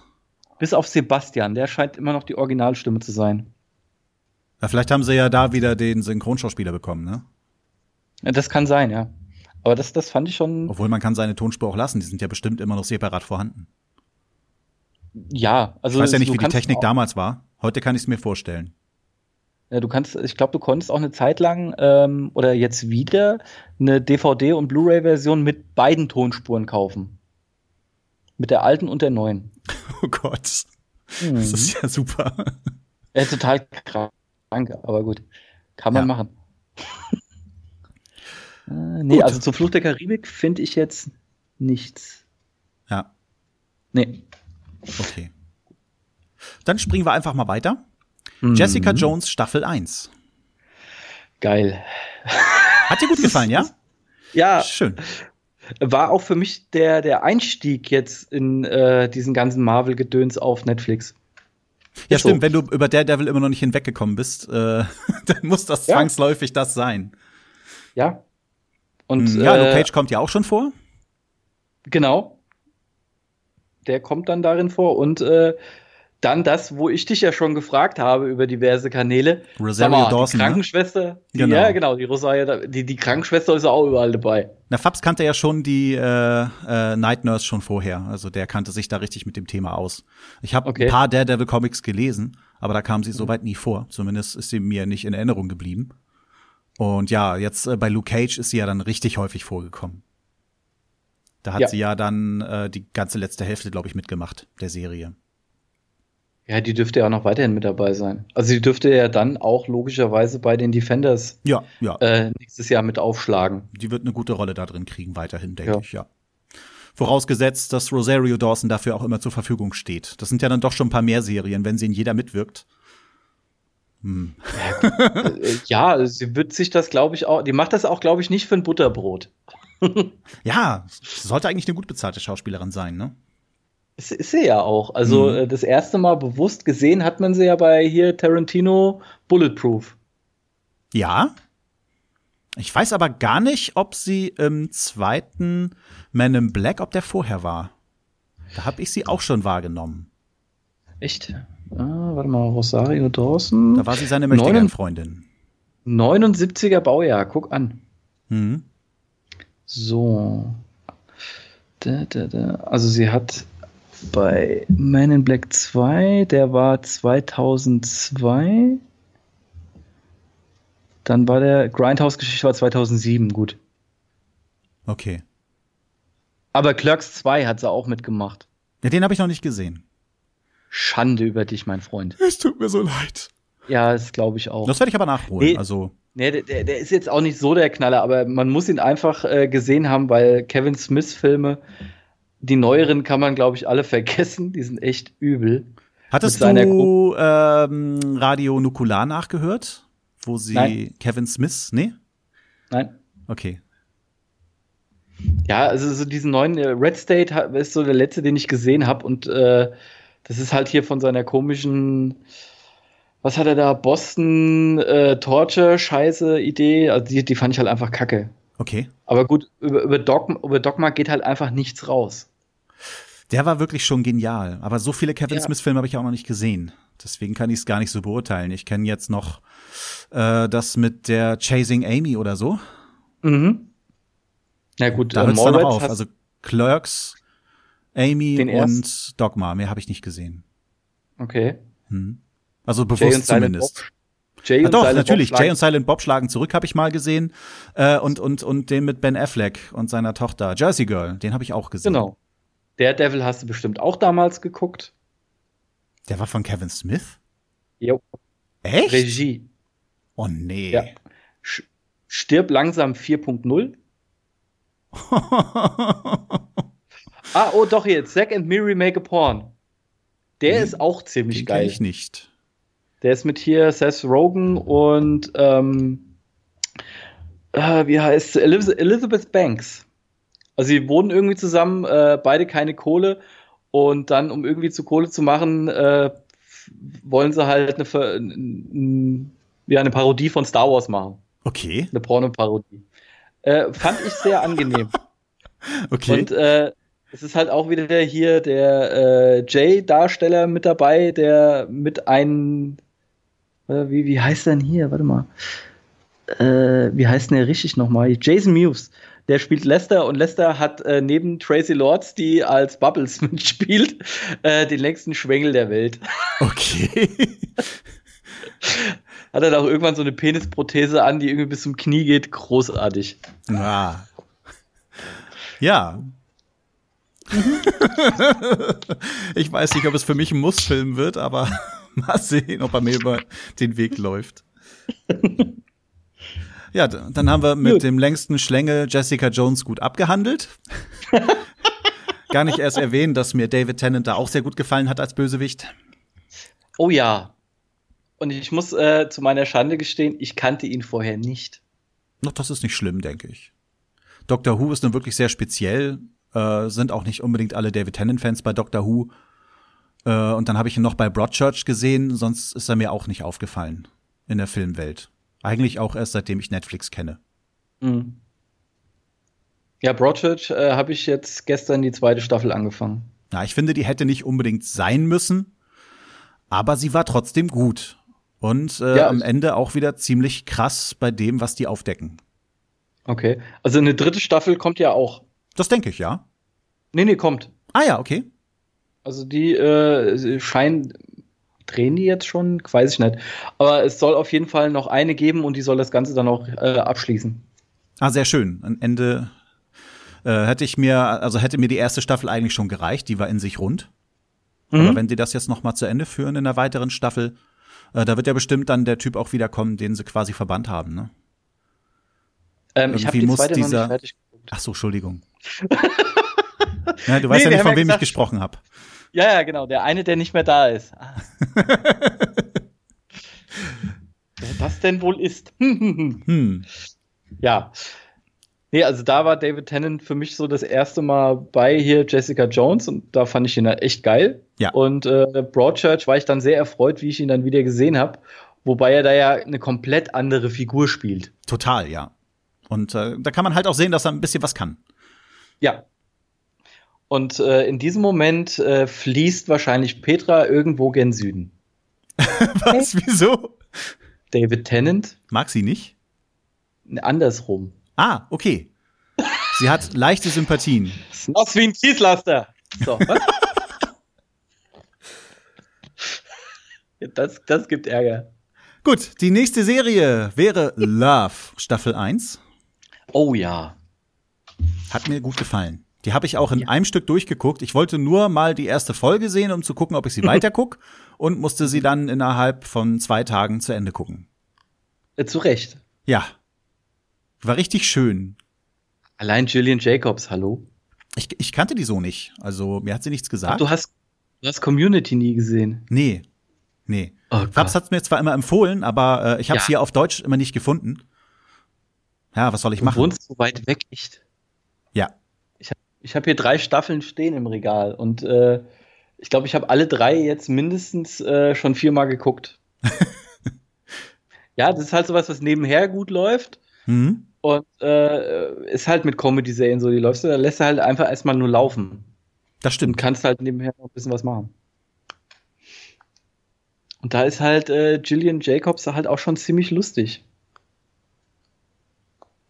Bis auf Sebastian, der scheint immer noch die Originalstimme zu sein. Ja, vielleicht haben sie ja da wieder den Synchronschauspieler bekommen, ne? Ja, das kann sein, ja. Aber das, das fand ich schon. Obwohl man kann seine Tonspur auch lassen, die sind ja bestimmt immer noch separat vorhanden. Ja, also. Ich weiß ja nicht, wie die Technik damals war. Heute kann ich es mir vorstellen. Du kannst, ich glaube, du konntest auch eine Zeit lang ähm, oder jetzt wieder eine DVD- und Blu-ray-Version mit beiden Tonspuren kaufen. Mit der alten und der neuen. (laughs) Oh Gott. Mhm. Das ist ja super. Ja, total krank, aber gut. Kann man ja. machen. (laughs) Äh, nee, Gut. also zur Flucht der Karibik finde ich jetzt nichts. Ja. Nee. Okay. Dann springen wir einfach mal weiter. Mhm. Jessica Jones Staffel 1. Geil. Hat dir gut gefallen, ja? (laughs) Ja. Schön. War auch für mich der, der Einstieg jetzt in äh, diesen ganzen Marvel-Gedöns auf Netflix. Ja, stimmt. So. Wenn du über Daredevil immer noch nicht hinweggekommen bist, äh, (laughs) dann muss das ja. zwangsläufig das sein. Ja, und, hm, ja, Luke äh, Cage kommt ja auch schon vor. Genau. Der kommt dann darin vor und äh, dann das, wo ich dich ja schon gefragt habe über diverse Kanäle. Rosario mal, Dawson. Die ne? Krankenschwester. Ne? Die, genau. Ja, genau, die Rosario, die, die Krankenschwester ist auch überall dabei. Na, Fabs kannte ja schon die äh, äh, Night Nurse schon vorher. Also der kannte sich da richtig mit dem Thema aus. Ich habe okay. ein paar Daredevil Comics gelesen, aber da kam sie mhm. soweit nie vor. Zumindest ist sie mir nicht in Erinnerung geblieben. Und ja, jetzt äh, bei Luke Cage ist sie ja dann richtig häufig vorgekommen. Da hat ja. sie ja dann äh, die ganze letzte Hälfte, glaube ich, mitgemacht, der Serie. Ja, die dürfte ja auch noch weiterhin mit dabei sein. Also die dürfte ja dann auch logischerweise bei den Defenders ja, ja. Äh, nächstes Jahr mit aufschlagen. Die wird eine gute Rolle da drin kriegen, weiterhin, denke ja. ich, ja. Vorausgesetzt, dass Rosario Dawson dafür auch immer zur Verfügung steht. Das sind ja dann doch schon ein paar mehr Serien, wenn sie in jeder mitwirkt. Hm. ja, (laughs) sie wird sich das, glaube ich, auch, die macht das auch, glaube ich, nicht für ein Butterbrot. (laughs) ja, sollte eigentlich eine gut bezahlte Schauspielerin sein, ne? Das ist sie ja auch. Also mhm. das erste Mal bewusst gesehen hat man sie ja bei hier Tarantino Bulletproof. Ja. Ich weiß aber gar nicht, ob sie im zweiten Man in Black, ob der vorher war. Da habe ich sie auch schon wahrgenommen. Echt? Ah, warte mal, Rosario Dawson. Da war sie seine Möchtegern-Freundin. 79er Baujahr, guck an. Mhm. So. Da, da, da. Also sie hat bei Man in Black 2, der war 2002. Dann war der Grindhouse-Geschichte war 2007, gut. Okay. Aber Clerks 2 hat sie auch mitgemacht. Ja, den habe ich noch nicht gesehen. Schande über dich, mein Freund. Es tut mir so leid. Ja, das glaube ich auch. Das werde ich aber nachholen. Nee, also. Nee, der, der, ist jetzt auch nicht so der Knaller, aber man muss ihn einfach äh, gesehen haben, weil Kevin Smith-Filme, die neueren kann man, glaube ich, alle (laughs) vergessen. Die sind echt übel. Hattest du ähm, Radio Nukular nachgehört? Wo sie Nein. Kevin Smith, nee? Nein. Okay. Ja, also so diesen neuen äh, Red State ist so der letzte, den ich gesehen habe und äh, das ist halt hier von seiner komischen was hat er da? Boston äh, Torture, scheiße Idee. Also die, die fand ich halt einfach kacke. Okay. Aber gut, über, über, Dogma, über Dogma geht halt einfach nichts raus. Der war wirklich schon genial. Aber so viele Kevin Ja. Smith-Filme habe ich auch noch nicht gesehen. Deswegen kann ich es gar nicht so beurteilen. Ich kenne jetzt noch äh, das mit der Chasing Amy oder so. Mhm. Na gut, Da äh, hört es dann auf. Also Clerks, Amy und Dogma. Mehr habe ich nicht gesehen. okay. Hm. Also bewusst zumindest. Jay Ja, und doch, Silent natürlich. Bob Jay und Silent Bob schlagen zurück, habe ich mal gesehen. Äh, und, und, und den mit Ben Affleck und seiner Tochter. Jersey Girl, den habe ich auch gesehen. Genau. Daredevil hast du bestimmt auch damals geguckt. Der war von Kevin Smith? Jo. Echt? Regie. Oh nee. Ja. Stirb langsam 4.0. (laughs) Ah, oh doch jetzt. Zack and Miri Make a Porn. Der Den- ist auch ziemlich Den geil. ich nicht. Der ist mit hier Seth Rogen und ähm, äh, wie heißt Elizabeth Banks. Also sie wohnen irgendwie zusammen, äh, beide keine Kohle und dann, um irgendwie zu Kohle zu machen, äh, wollen sie halt eine, ja, eine Parodie von Star Wars machen. Okay, Eine Porno-Parodie. Äh, fand ich sehr angenehm. (laughs) okay. Und äh, es ist halt auch wieder hier der äh, Jay-Darsteller mit dabei, der mit einem, äh, wie, wie heißt denn hier? Warte mal. Äh, wie heißt denn der richtig nochmal? Jason Mewes. Der spielt Lester und Lester hat äh, neben Tracy Lords, die als Bubbles (laughs) mitspielt, äh, den längsten Schwengel der Welt. okay. (laughs) Hat er auch irgendwann so eine Penisprothese an, die irgendwie bis zum Knie geht. Großartig. ah. Ja. (laughs) ich weiß nicht, ob es für mich ein Muss-Film wird, aber mal sehen, ob er mir über den Weg läuft. Ja, dann haben wir mit Gut. dem längsten Schlängel Jessica Jones gut abgehandelt. (laughs) Gar nicht erst erwähnen, dass mir David Tennant da auch sehr gut gefallen hat als Bösewicht. Oh ja. Und ich muss äh, zu meiner Schande gestehen, ich kannte ihn vorher nicht. Noch, das ist nicht schlimm, denke ich. Doctor Who ist nun wirklich sehr speziell. Äh, sind auch nicht unbedingt alle David Tennant-Fans bei Doctor Who. Äh, und dann habe ich ihn noch bei Broadchurch gesehen, sonst ist er mir auch nicht aufgefallen in der Filmwelt. Eigentlich auch erst seitdem ich Netflix kenne. Mhm. Ja, Broadchurch äh, habe ich jetzt gestern die zweite Staffel angefangen. Ja, ich finde, die hätte nicht unbedingt sein müssen, aber sie war trotzdem gut. Und äh, Ja, am Ende auch wieder ziemlich krass bei dem, was die aufdecken. Okay. Also eine dritte Staffel kommt ja auch. Das denke ich, ja. Nee, nee, kommt. Ah ja, okay. Also die äh, scheinen, drehen die jetzt schon? Weiß ich nicht. Aber es soll auf jeden Fall noch eine geben und die soll das Ganze dann auch äh, abschließen. Ah, sehr schön. Am Ende äh, hätte ich mir, also hätte mir die erste Staffel eigentlich schon gereicht, die war in sich rund. Mhm. Aber wenn die das jetzt noch mal zu Ende führen in einer weiteren Staffel, äh, da wird ja bestimmt dann der Typ auch wiederkommen, den sie quasi verbannt haben, ne? ähm, ich habe die muss zweite noch dieser- nicht fertig geguckt. Ach so, Entschuldigung. (laughs) ja, du weißt Nee, ja nicht, von wem ich gesprochen habe. Ja, ja, genau. Der eine, der nicht mehr da ist. Ah. (laughs) Wer das denn wohl ist? Hm. Ja. Nee, also da war David Tennant für mich so das erste Mal bei hier Jessica Jones und da fand ich ihn halt echt geil. Ja. Und äh, Broadchurch war ich dann sehr erfreut, wie ich ihn dann wieder gesehen habe, wobei er da ja eine komplett andere Figur spielt. Total, ja. Und äh, da kann man halt auch sehen, dass er ein bisschen was kann. Ja. Und äh, in diesem Moment äh, fließt wahrscheinlich Petra irgendwo gen Süden. (laughs) Was? Wieso? David Tennant Mag sie nicht? andersrum. Ah, okay. Sie hat (laughs) leichte Sympathien. Aus wie ein Kieslaster. So, was? (laughs) das, das gibt Ärger. Gut, die nächste Serie wäre Love, Staffel 1. Oh ja. Hat mir gut gefallen. Die habe ich auch in einem Stück durchgeguckt. Ich wollte nur mal die erste Folge sehen, um zu gucken, ob ich sie (laughs) weiter guck und musste sie dann innerhalb von zwei Tagen zu Ende gucken. Äh, zu Recht. Ja. War richtig schön. Allein Julian Jacobs, hallo. Ich, ich kannte die so nicht. Also mir hat sie nichts Ach, gesagt. du hast, du hast Community nie gesehen. nee. Nee. Oh Fabs hat's mir zwar immer empfohlen, aber äh, ich habe es Ja. hier auf Deutsch immer nicht gefunden. Ja, was soll ich Du machen? wohnst so weit weg, echt. Ich habe hier drei Staffeln stehen im Regal und äh, ich glaube, ich habe alle drei jetzt mindestens äh, schon viermal geguckt. (laughs) ja, das ist halt sowas, was nebenher gut läuft. Mhm. Und äh, ist halt mit Comedy-Serien so, die läufst du, da lässt du halt einfach erstmal nur laufen. Das Und stimmt. kannst halt nebenher noch ein bisschen was machen. Und da ist halt äh, Gillian Jacobs halt auch schon ziemlich lustig.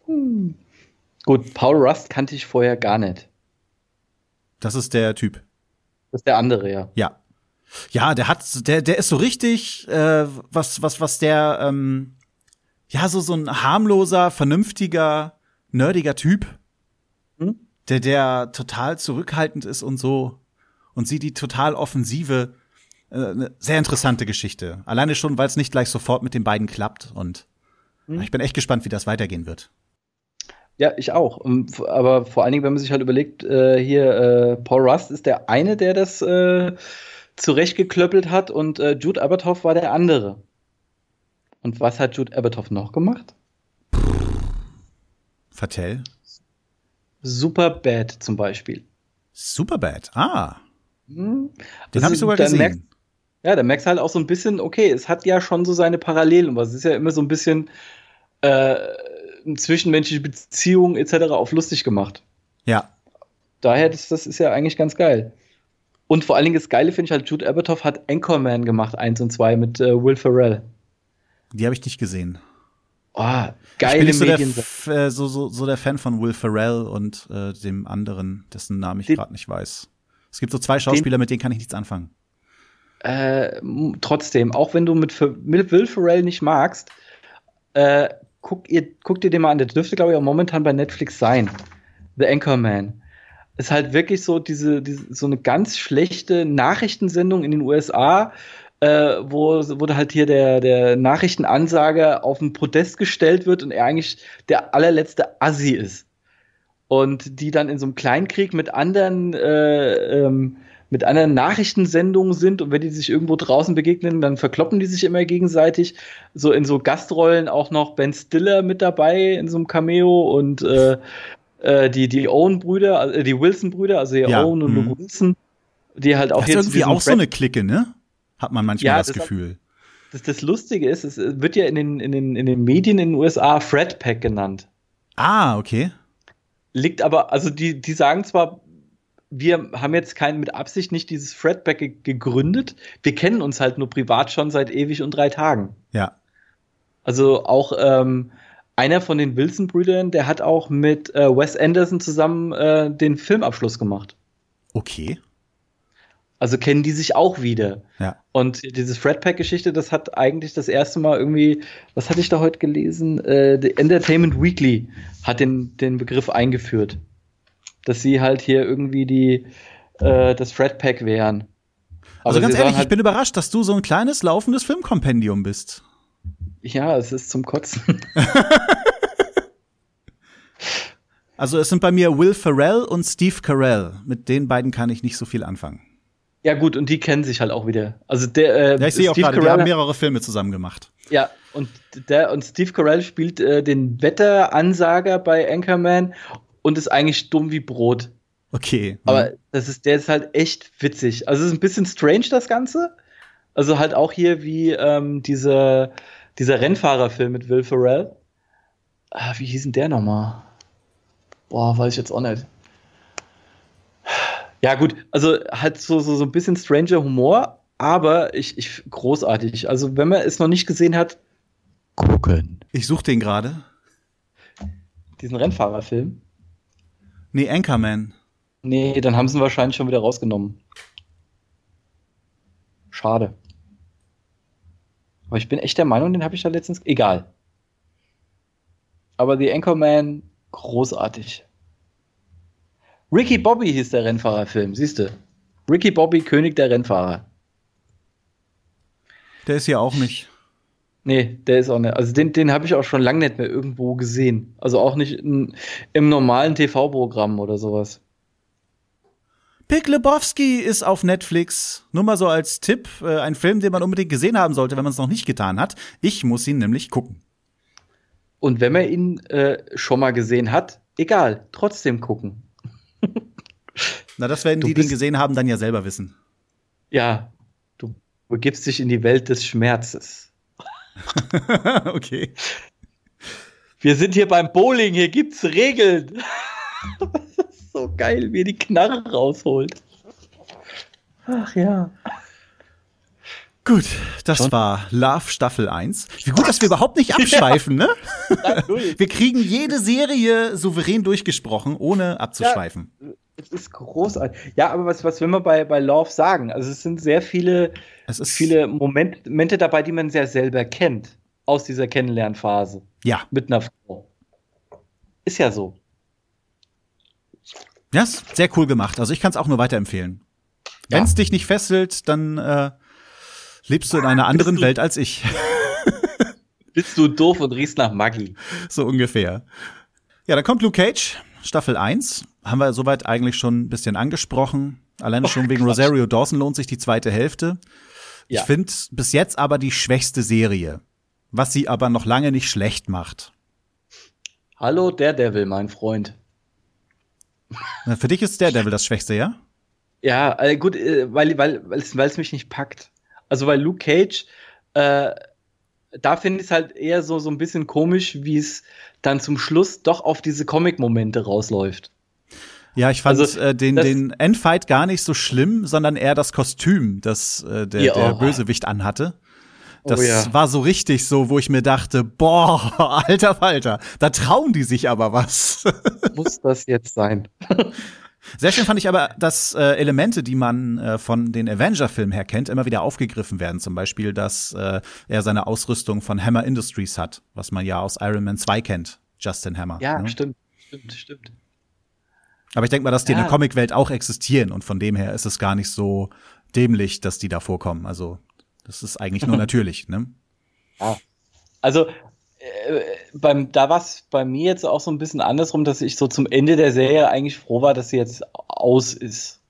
Hm. Gut, Paul Rust kannte ich vorher gar nicht. Das ist der Typ. Das ist der andere, ja. Ja. Ja, der hat, der, der ist so richtig, äh, was, was, was der, ähm, ja, so, so ein harmloser, vernünftiger, nerdiger Typ. Hm? Der, der total zurückhaltend ist und so. Und sie die total offensive, äh, eine sehr interessante Geschichte. Alleine schon, weil es nicht gleich sofort mit den beiden klappt. Und Hm. ich bin echt gespannt, wie das weitergehen wird. Ja, ich auch. F- aber vor allen Dingen, wenn man sich halt überlegt, äh, hier, äh, Paul Rust ist der eine, der das äh, zurechtgeklöppelt hat und äh, Jude Apatow war der andere. Und was hat Jude Apatow noch gemacht? Vertell. Super Bad zum Beispiel. Superbad. Ah, Hm? den habe ich ist- sogar gesehen. merkst- Ja, da merkst du halt auch so ein bisschen, okay, es hat ja schon so seine Parallelen, aber es ist ja immer so ein bisschen äh, zwischenmenschliche Beziehungen etc. auf lustig gemacht. ja. Daher, das, das ist ja eigentlich ganz geil. Und vor allen Dingen das Geile finde ich halt, Jude Apatow hat Anchorman gemacht, 1 und 2 mit äh, Will Ferrell. Die habe ich nicht gesehen. Oh, ich geile bin nicht so der, Medien. Äh, so, so, so der Fan von Will Ferrell und äh, dem anderen, dessen Namen ich Den- gerade nicht weiß. Es gibt so zwei Schauspieler, mit denen kann ich nichts anfangen. Äh, trotzdem, auch wenn du mit, mit Will Ferrell nicht magst, äh, guck, ihr, guck dir den mal an. Der dürfte, glaube ich, auch momentan bei Netflix sein. The Anchorman. Ist halt wirklich so diese, diese so eine ganz schlechte Nachrichtensendung in den USA, äh, wo, wo halt hier der, der Nachrichtenansager auf den Podest gestellt wird und er eigentlich der allerletzte Assi ist. Und die dann in so einem Kleinkrieg mit anderen äh, ähm, mit anderen Nachrichtensendungen sind und wenn die sich irgendwo draußen begegnen, dann verkloppen die sich immer gegenseitig. So in so Gastrollen auch noch Ben Stiller mit dabei in so einem Cameo und äh, äh, die, die Owen-Brüder, äh, die Wilson-Brüder, also die Ja, Owen und mhm. Luke Wilson, die halt auch Das ist jetzt irgendwie auch so eine Clique, ne? Hat man manchmal Ja, das, das Gefühl. das, das Lustige ist, es wird ja in den, in, den, in den Medien in den USA Fred Pack genannt. Ah, okay. Liegt aber, also die, die sagen zwar, wir haben jetzt kein, mit Absicht nicht dieses Fredback ge gegründet. Wir kennen uns halt nur privat schon seit ewig und drei Tagen. Ja. Also auch ähm, einer von den Wilson-Brüdern, der hat auch mit äh, Wes Anderson zusammen äh, den Filmabschluss gemacht. Okay. Also kennen die sich auch wieder. Ja. Und diese Fredpack-Geschichte, das hat eigentlich das erste Mal irgendwie, was hatte ich da heute gelesen? Äh, The Entertainment Weekly hat den, den Begriff eingeführt. Dass sie halt hier irgendwie die, äh, das Fredpack wären. Also Aber ganz sie ehrlich, sagen ich bin überrascht, dass du so ein kleines laufendes Filmkompendium bist. ja, es ist zum Kotzen. (laughs) Also es sind bei mir Will Ferrell und Steve Carell. Mit den beiden kann ich nicht so viel anfangen. ja, gut, und die kennen sich halt auch wieder. Also der, äh, Ja, ich sehe auch Steve gerade, die Carell- haben mehrere Filme zusammen gemacht. Ja, und der und Steve Carell spielt äh, den Wetteransager bei Anchorman und ist eigentlich dumm wie Brot. Okay. Aber das ist, der ist halt echt witzig. Also es ist ein bisschen strange, das Ganze. Also halt auch hier wie ähm, diese, dieser Rennfahrerfilm mit Will Ferrell. Ah, wie hieß denn der nochmal? Boah, weiß ich jetzt auch nicht. Ja, gut, also halt so, so, so ein bisschen stranger Humor, aber ich, ich großartig. Also, wenn man es noch nicht gesehen hat, gucken. ich suche den gerade. Diesen Rennfahrerfilm. Nee, Anchorman. Nee, dann haben sie ihn wahrscheinlich schon wieder rausgenommen. Schade. Aber ich bin echt der Meinung, den habe ich da letztens. Egal. Aber The Anchorman, großartig. Ricky Bobby hieß der Rennfahrerfilm, siehst du. Ricky Bobby, König der Rennfahrer. Der ist hier auch nicht. Nee, der ist auch nicht. Also den, den habe ich auch schon lange nicht mehr irgendwo gesehen. Also auch nicht in, im normalen TV-Programm oder sowas. Big Lebowski ist auf Netflix. Nur mal so als Tipp, äh, ein Film, den man unbedingt gesehen haben sollte, wenn man es noch nicht getan hat. Ich muss ihn nämlich gucken. Und wenn man ihn äh, schon mal gesehen hat, egal, trotzdem gucken. (laughs) Na, das werden Du die, die ihn gesehen haben, dann ja selber wissen. Ja, du begibst dich in die Welt des Schmerzes. (laughs) okay. Wir sind hier beim Bowling, hier gibt's Regeln. (laughs) das ist so geil, wie die Knarre rausholt. Ach ja. Gut, das Schon? war Love Staffel 1. Wie gut, dass wir überhaupt nicht (laughs) abschweifen, ja. ne? Wir kriegen jede Serie souverän durchgesprochen, ohne abzuschweifen. Ja, es ist großartig. Ja, aber was, was will man bei, bei Love sagen? Also es sind sehr viele, es ist viele Momente dabei, die man sehr selber kennt aus dieser Kennenlernphase. Ja. Mit einer Frau. Ist ja so. Ja, ist sehr cool gemacht. Also ich kann es auch nur weiterempfehlen. Ja. Wenn es dich nicht fesselt, dann äh, lebst du in einer anderen Welt als ich. (laughs) Bist du doof und riechst nach Maggi. So ungefähr. Ja, dann kommt Luke Cage, Staffel 1. Haben wir soweit eigentlich schon ein bisschen angesprochen. Alleine schon oh, wegen Quatsch. Rosario Dawson lohnt sich die zweite Hälfte. Ja. Ich finde bis jetzt aber die schwächste Serie was sie aber noch lange nicht schlecht macht. Hallo Daredevil, mein Freund. Na, für dich ist Daredevil das Schwächste, ja? Ja, äh, gut, äh, weil, weil, weil, es, weil es mich nicht packt. Also weil Luke Cage, äh, da finde ich es halt eher so, so ein bisschen komisch, wie es dann zum Schluss doch auf diese Comic-Momente rausläuft. Ja, ich fand also, äh, den, den Endfight gar nicht so schlimm, sondern eher das Kostüm, das äh, der, ja, der oh. Bösewicht anhatte. Oh das oh ja. war so richtig so, wo ich mir dachte, boah, (laughs) alter Falter, da trauen die sich aber was. (laughs) Muss das jetzt sein? Sehr schön fand ich aber, dass äh, Elemente, die man äh, von den Avenger-Filmen her kennt, immer wieder aufgegriffen werden. Zum Beispiel, dass äh, er seine Ausrüstung von Hammer Industries hat, was man ja aus Iron Man 2 kennt, Justin Hammer. Ja, ne? stimmt, stimmt, stimmt. Aber ich denke mal, dass die ja. in der Comicwelt auch existieren und von dem her ist es gar nicht so dämlich, dass die da vorkommen. Also das ist eigentlich nur (laughs) natürlich, ne? Ja. Also äh, beim, da war es bei mir jetzt auch so ein bisschen andersrum, dass ich so zum Ende der Serie eigentlich froh war, dass sie jetzt aus ist.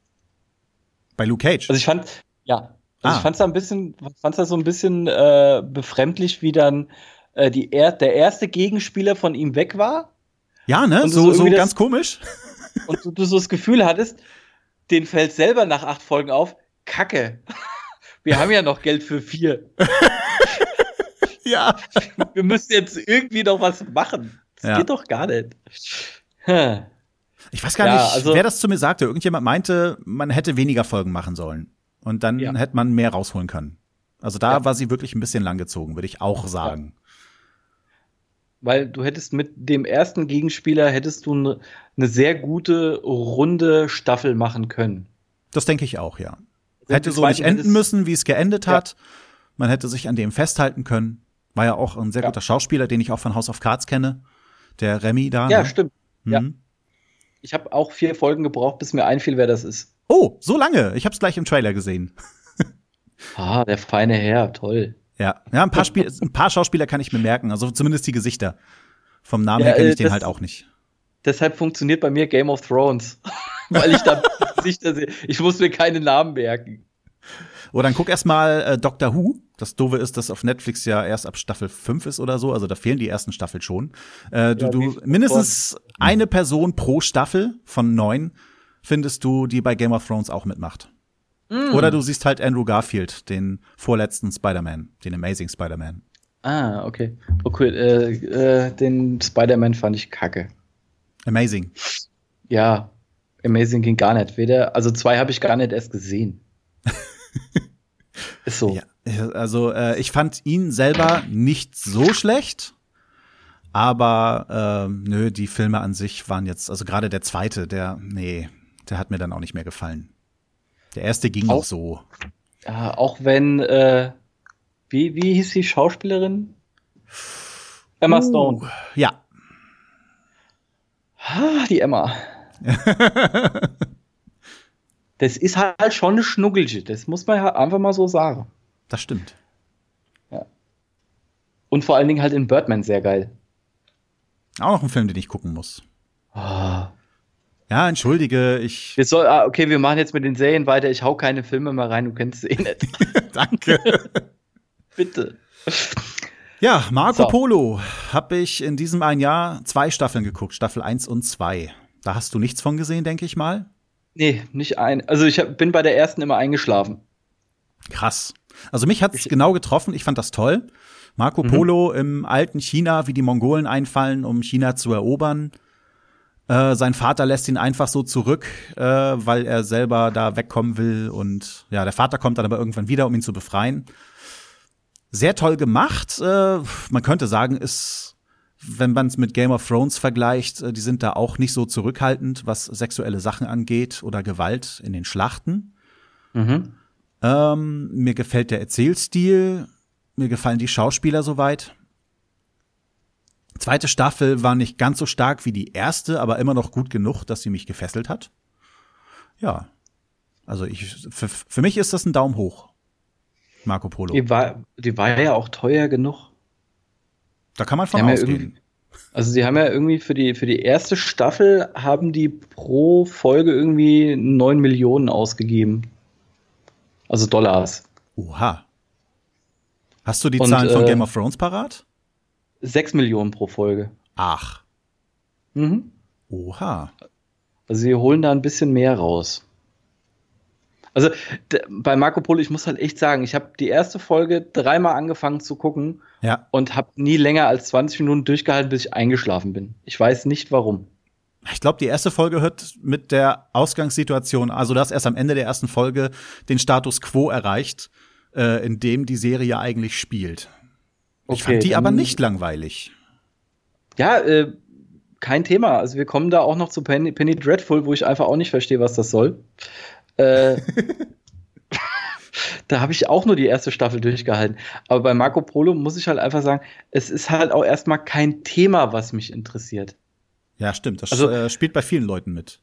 Bei Luke Cage? Also ich fand, ja, also ah. ich fand es ein bisschen, fand's da so ein bisschen äh, befremdlich, wie dann äh, die er der erste Gegenspieler von ihm weg war. Ja, ne? So, so, so ganz komisch. Und du, du so das Gefühl hattest, den fällt selber nach acht Folgen auf, Kacke. (laughs) Wir haben ja noch Geld für vier. (laughs) ja. Wir müssen jetzt irgendwie noch was machen. Das ja. geht doch gar nicht. Ich weiß gar ja, nicht, also, wer das zu mir sagte. Irgendjemand meinte, man hätte weniger Folgen machen sollen. Und dann ja. hätte man mehr rausholen können. Also da war sie wirklich ein bisschen langgezogen, würde ich auch sagen. Weil du hättest mit dem ersten Gegenspieler hättest du eine ne sehr gute runde Staffel machen können. Das denke ich auch, ja. Hätte so nicht enden müssen, wie es geendet ja. hat. Man hätte sich an dem festhalten können. War ja auch ein sehr ja. guter Schauspieler, den ich auch von House of Cards kenne. Der Remy da. Ja, ne? stimmt. Mhm. Ja. Ich habe auch vier Folgen gebraucht, bis mir einfiel, wer das ist. Oh, so lange. Ich habe es gleich im Trailer gesehen. (laughs) ah, der feine Herr, toll. Ja, ja ein, paar Spiel ein paar Schauspieler kann ich mir merken, also zumindest die Gesichter. Vom Namen ja, her kenne ich äh, den halt auch nicht. Deshalb funktioniert bei mir Game of Thrones. (laughs) Weil ich da (laughs) Gesichter sehe. Ich muss mir keine Namen merken. Oder oh, dann guck erst mal äh, Doctor Who. Das Doofe ist, dass auf Netflix ja erst ab Staffel 5 ist oder so. Also da fehlen die ersten Staffeln schon. Äh, du, ja, du mindestens eine Person pro Staffel von neun findest du, die bei Game of Thrones auch mitmacht. Mm. Oder du siehst halt Andrew Garfield, den vorletzten Spider-Man, den Amazing Spider-Man. Ah, okay. Okay, äh, äh, den Spider-Man fand ich kacke. Amazing. Ja, Amazing ging gar nicht. Weder, also zwei habe ich gar nicht erst gesehen. (laughs) Ist so. Ja, also äh, ich fand ihn selber nicht so schlecht, aber äh, nö, die Filme an sich waren jetzt, also gerade der zweite, der, nee, der hat mir dann auch nicht mehr gefallen. Der erste ging auch, so. Ja, auch wenn, äh, wie, wie hieß die Schauspielerin? Emma uh, Stone. Ja. Ah, die Emma. (laughs) das ist halt schon eine Schnuggelche, das muss man halt einfach mal so sagen. Das stimmt. Ja. Und vor allen Dingen halt in Birdman sehr geil. Auch noch ein Film, den ich gucken muss. Oh. Ja, entschuldige, ich. Wir soll, ah, okay, wir machen jetzt mit den Serien weiter. Ich hau keine Filme mehr rein, du kennst sie eh nicht. (laughs) Danke. (laughs) Bitte. Ja, Marco so. Polo habe ich in diesem ein Jahr zwei Staffeln geguckt, Staffel 1 und 2. Da hast du nichts von gesehen, denke ich mal. Nee, nicht ein. Also ich hab, bin bei der ersten immer eingeschlafen. Krass. Also mich hat es genau getroffen. Ich fand das toll, Marco mhm. Polo im alten China, wie die Mongolen einfallen, um China zu erobern. Äh, sein Vater lässt ihn einfach so zurück, äh, weil er selber da wegkommen will. Und ja, der Vater kommt dann aber irgendwann wieder, um ihn zu befreien. Sehr toll gemacht. Äh, man könnte sagen, ist wenn man es mit Game of Thrones vergleicht, äh, die sind da auch nicht so zurückhaltend, was sexuelle Sachen angeht oder Gewalt in den Schlachten. Mhm. Ähm, mir gefällt der Erzählstil, mir gefallen die Schauspieler soweit. Zweite Staffel war nicht ganz so stark wie die erste, aber immer noch gut genug, dass sie mich gefesselt hat. Ja. Also ich, für, für mich ist das ein Daumen hoch. Marco Polo. Die war, die war ja auch teuer genug. Da kann man von ausgehen. Ja also sie haben ja irgendwie für die, für die erste Staffel haben die pro Folge irgendwie 9 Millionen ausgegeben. Also Dollars. Oha. Hast du die Und, Zahlen von äh, Game of Thrones parat? 6 Millionen pro Folge. Ach. Mhm. Oha. Also sie holen da ein bisschen mehr raus. Also bei Marco Polo, ich muss halt echt sagen, ich habe die erste Folge dreimal angefangen zu gucken ja. und habe nie länger als 20 Minuten durchgehalten, bis ich eingeschlafen bin. Ich weiß nicht warum. Ich glaube, die erste Folge hört mit der Ausgangssituation, also das erst am Ende der ersten Folge den Status quo erreicht, äh, in dem die Serie eigentlich spielt. Okay, ich fand die aber nicht langweilig. Ja, äh, kein Thema. Also wir kommen da auch noch zu Penny, Penny Dreadful, wo ich einfach auch nicht verstehe, was das soll. Äh, (laughs) da habe ich auch nur die erste Staffel durchgehalten. Aber bei Marco Polo muss ich halt einfach sagen, es ist halt auch erstmal kein Thema, was mich interessiert. Ja, stimmt. Das also, äh, spielt bei vielen Leuten mit.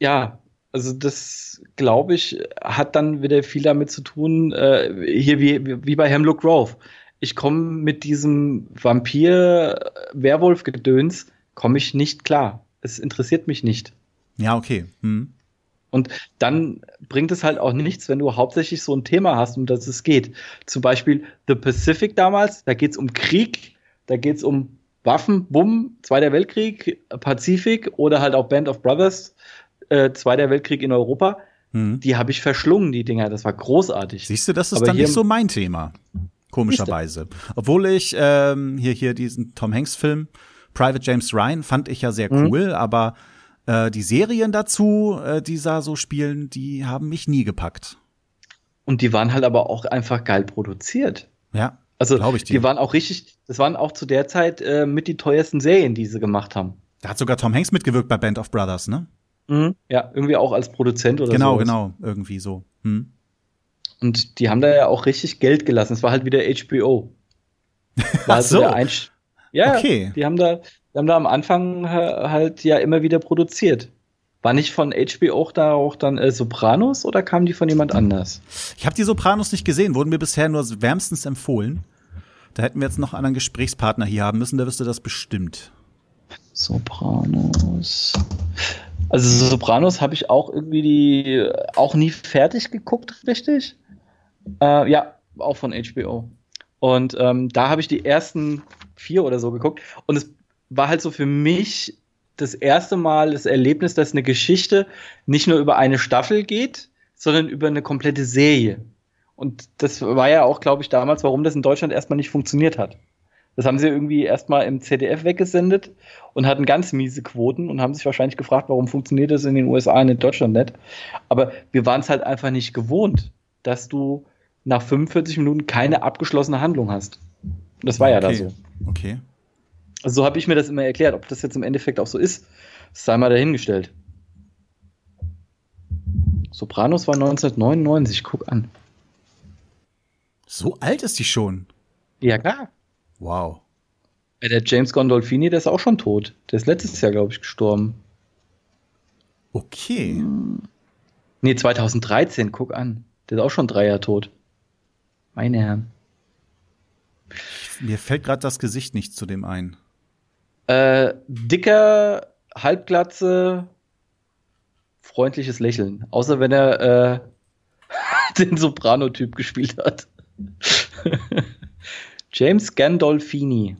Ja, also das, glaube ich, hat dann wieder viel damit zu tun, äh, hier wie, wie bei Hemlock Grove. Ich komme mit diesem Vampir-Werwolf-Gedöns, komme ich nicht klar. Es interessiert mich nicht. Ja, okay. Hm. Und dann bringt es halt auch nichts, wenn du hauptsächlich so ein Thema hast, um das es geht. Zum Beispiel The Pacific damals, da geht es um Krieg, da geht es um Waffen, Bumm, Zweiter Weltkrieg, Pazifik oder halt auch Band of Brothers, äh, Zweiter Weltkrieg in Europa. Mhm. Die habe ich verschlungen, die Dinger. Das war großartig. Siehst du, das ist Aber dann nicht so mein Thema. Komischerweise. Obwohl ich ähm, hier, hier diesen Tom Hanks-Film, Private James Ryan, fand ich ja sehr mhm. cool, mhm. aber äh, die Serien dazu, äh, die da so spielen, die haben mich nie gepackt. Und die waren halt aber auch einfach geil produziert. Ja. Also glaube ich dir. die waren auch richtig, das waren auch zu der Zeit äh, mit die teuersten Serien, die sie gemacht haben. Da hat sogar Tom Hanks mitgewirkt bei Band of Brothers, ne? Mhm. Ja, irgendwie auch als Produzent oder so. Genau, sowas. genau, irgendwie so. Hm. Und die haben da ja auch richtig Geld gelassen. Es war halt wieder HBO. (laughs) War Ach so. Also ja, okay. die haben da, wir haben da am Anfang halt ja immer wieder produziert. War nicht von HBO auch da auch dann äh, Sopranos oder kam die von jemand anders? Ich habe die Sopranos nicht gesehen, wurden mir bisher nur wärmstens empfohlen. Da hätten wir jetzt noch einen anderen Gesprächspartner hier haben müssen, der wüsste das bestimmt. Sopranos. Also Sopranos habe ich auch irgendwie die auch nie fertig geguckt, richtig? Äh, ja, auch von HBO. Und ähm, da habe ich die ersten vier oder so geguckt. Und es war halt so für mich das erste Mal das Erlebnis, dass eine Geschichte nicht nur über eine Staffel geht, sondern über eine komplette Serie. Und das war ja auch, glaube ich, damals, warum das in Deutschland erstmal nicht funktioniert hat. Das haben sie irgendwie erstmal im ZDF weggesendet und hatten ganz miese Quoten und haben sich wahrscheinlich gefragt, warum funktioniert das in den USA und in Deutschland nicht. Aber wir waren es halt einfach nicht gewohnt, dass du nach 45 Minuten keine abgeschlossene Handlung hast. Und das war okay. ja da so. Okay. Also so habe ich mir das immer erklärt. Ob das jetzt im Endeffekt auch so ist, sei mal dahingestellt. Sopranos war 1999, guck an. So alt ist die schon. Ja, klar. Wow. Der James Gondolfini, der ist auch schon tot. Der ist letztes Jahr, glaube ich, gestorben. Okay. Nee, 2013, guck an. Der ist auch schon drei Jahre tot. Meine Herren. Mir fällt gerade das Gesicht nicht zu dem ein. Äh, dicker, Halbglatze, freundliches Lächeln. Außer wenn er äh, (laughs) den Soprano-Typ gespielt hat. (laughs) James Gandolfini.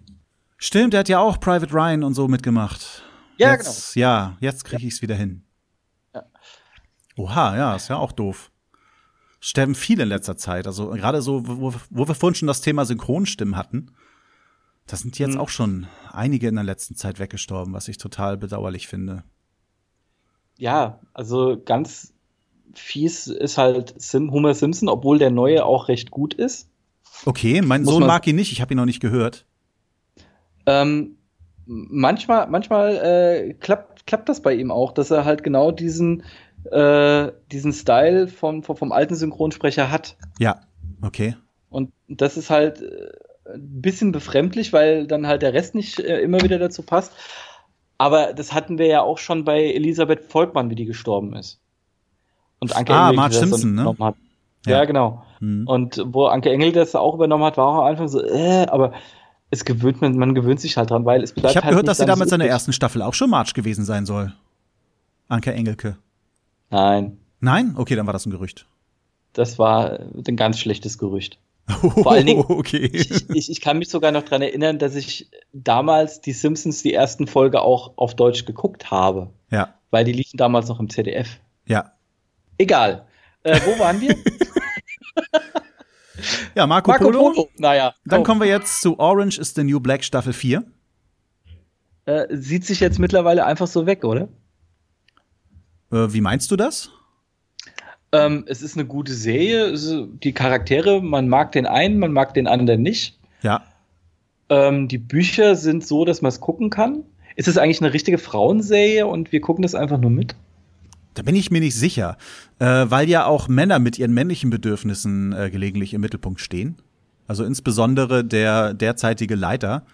Stimmt, der hat ja auch Private Ryan und so mitgemacht. Ja, jetzt, genau. Ja, jetzt kriege ich es wieder hin. Ja. Oha, ja, ist ja auch doof. Sterben viele in letzter Zeit. Also gerade so, wo, wo wir vorhin schon das Thema Synchronstimmen hatten. Da sind jetzt mhm. auch schon einige in der letzten Zeit weggestorben, was ich total bedauerlich finde. Ja, also ganz fies ist halt Sim, Homer Simpson, obwohl der neue auch recht gut ist. Okay, mein Sohn mag ihn nicht, ich habe ihn noch nicht gehört. Ähm, manchmal manchmal äh, klappt, klappt das bei ihm auch, dass er halt genau diesen, äh, diesen Style vom, vom, vom alten Synchronsprecher hat. Ja, okay. Und das ist halt äh, ein bisschen befremdlich, weil dann halt der Rest nicht äh, immer wieder dazu passt. Aber das hatten wir ja auch schon bei Elisabeth Volkmann, wie die gestorben ist. Und Anke ah, Engel, Marge Simpson, ne? Hat. Ja, ja genau. Hm. Und wo Anke Engel das auch übernommen hat, war auch am Anfang so, äh, aber es gewöhnt man, man gewöhnt sich halt dran, weil es bleibt Ich habe halt gehört, dass sie damals in der ersten Staffel auch schon Marge gewesen sein soll. Anke Engelke. Nein. Nein? Okay, dann war das ein Gerücht. Das war ein ganz schlechtes Gerücht. (laughs) Vor allen Dingen, okay. ich, ich, ich, kann mich sogar noch dran erinnern, dass ich damals die Simpsons die ersten Folge auch auf Deutsch geguckt habe. Ja. Weil die liefen damals noch im ZDF. Ja. Egal. Äh, wo waren wir? (laughs) ja, Marco, Marco Polo. Polo. Naja. Dann kommen wir jetzt zu Orange is the New Black Staffel 4. Äh, sieht sich jetzt mittlerweile einfach so weg, oder? Äh, wie meinst du das? Ähm, es ist eine gute Serie. die Charaktere, man mag den einen, man mag den anderen nicht. Ja. Ähm, die Bücher sind so, dass man es gucken kann. Ist es eigentlich eine richtige Frauenserie und wir gucken das einfach nur mit? Da bin ich mir nicht sicher, äh, weil ja auch Männer mit ihren männlichen Bedürfnissen äh, gelegentlich im Mittelpunkt stehen. Also insbesondere der derzeitige Leiter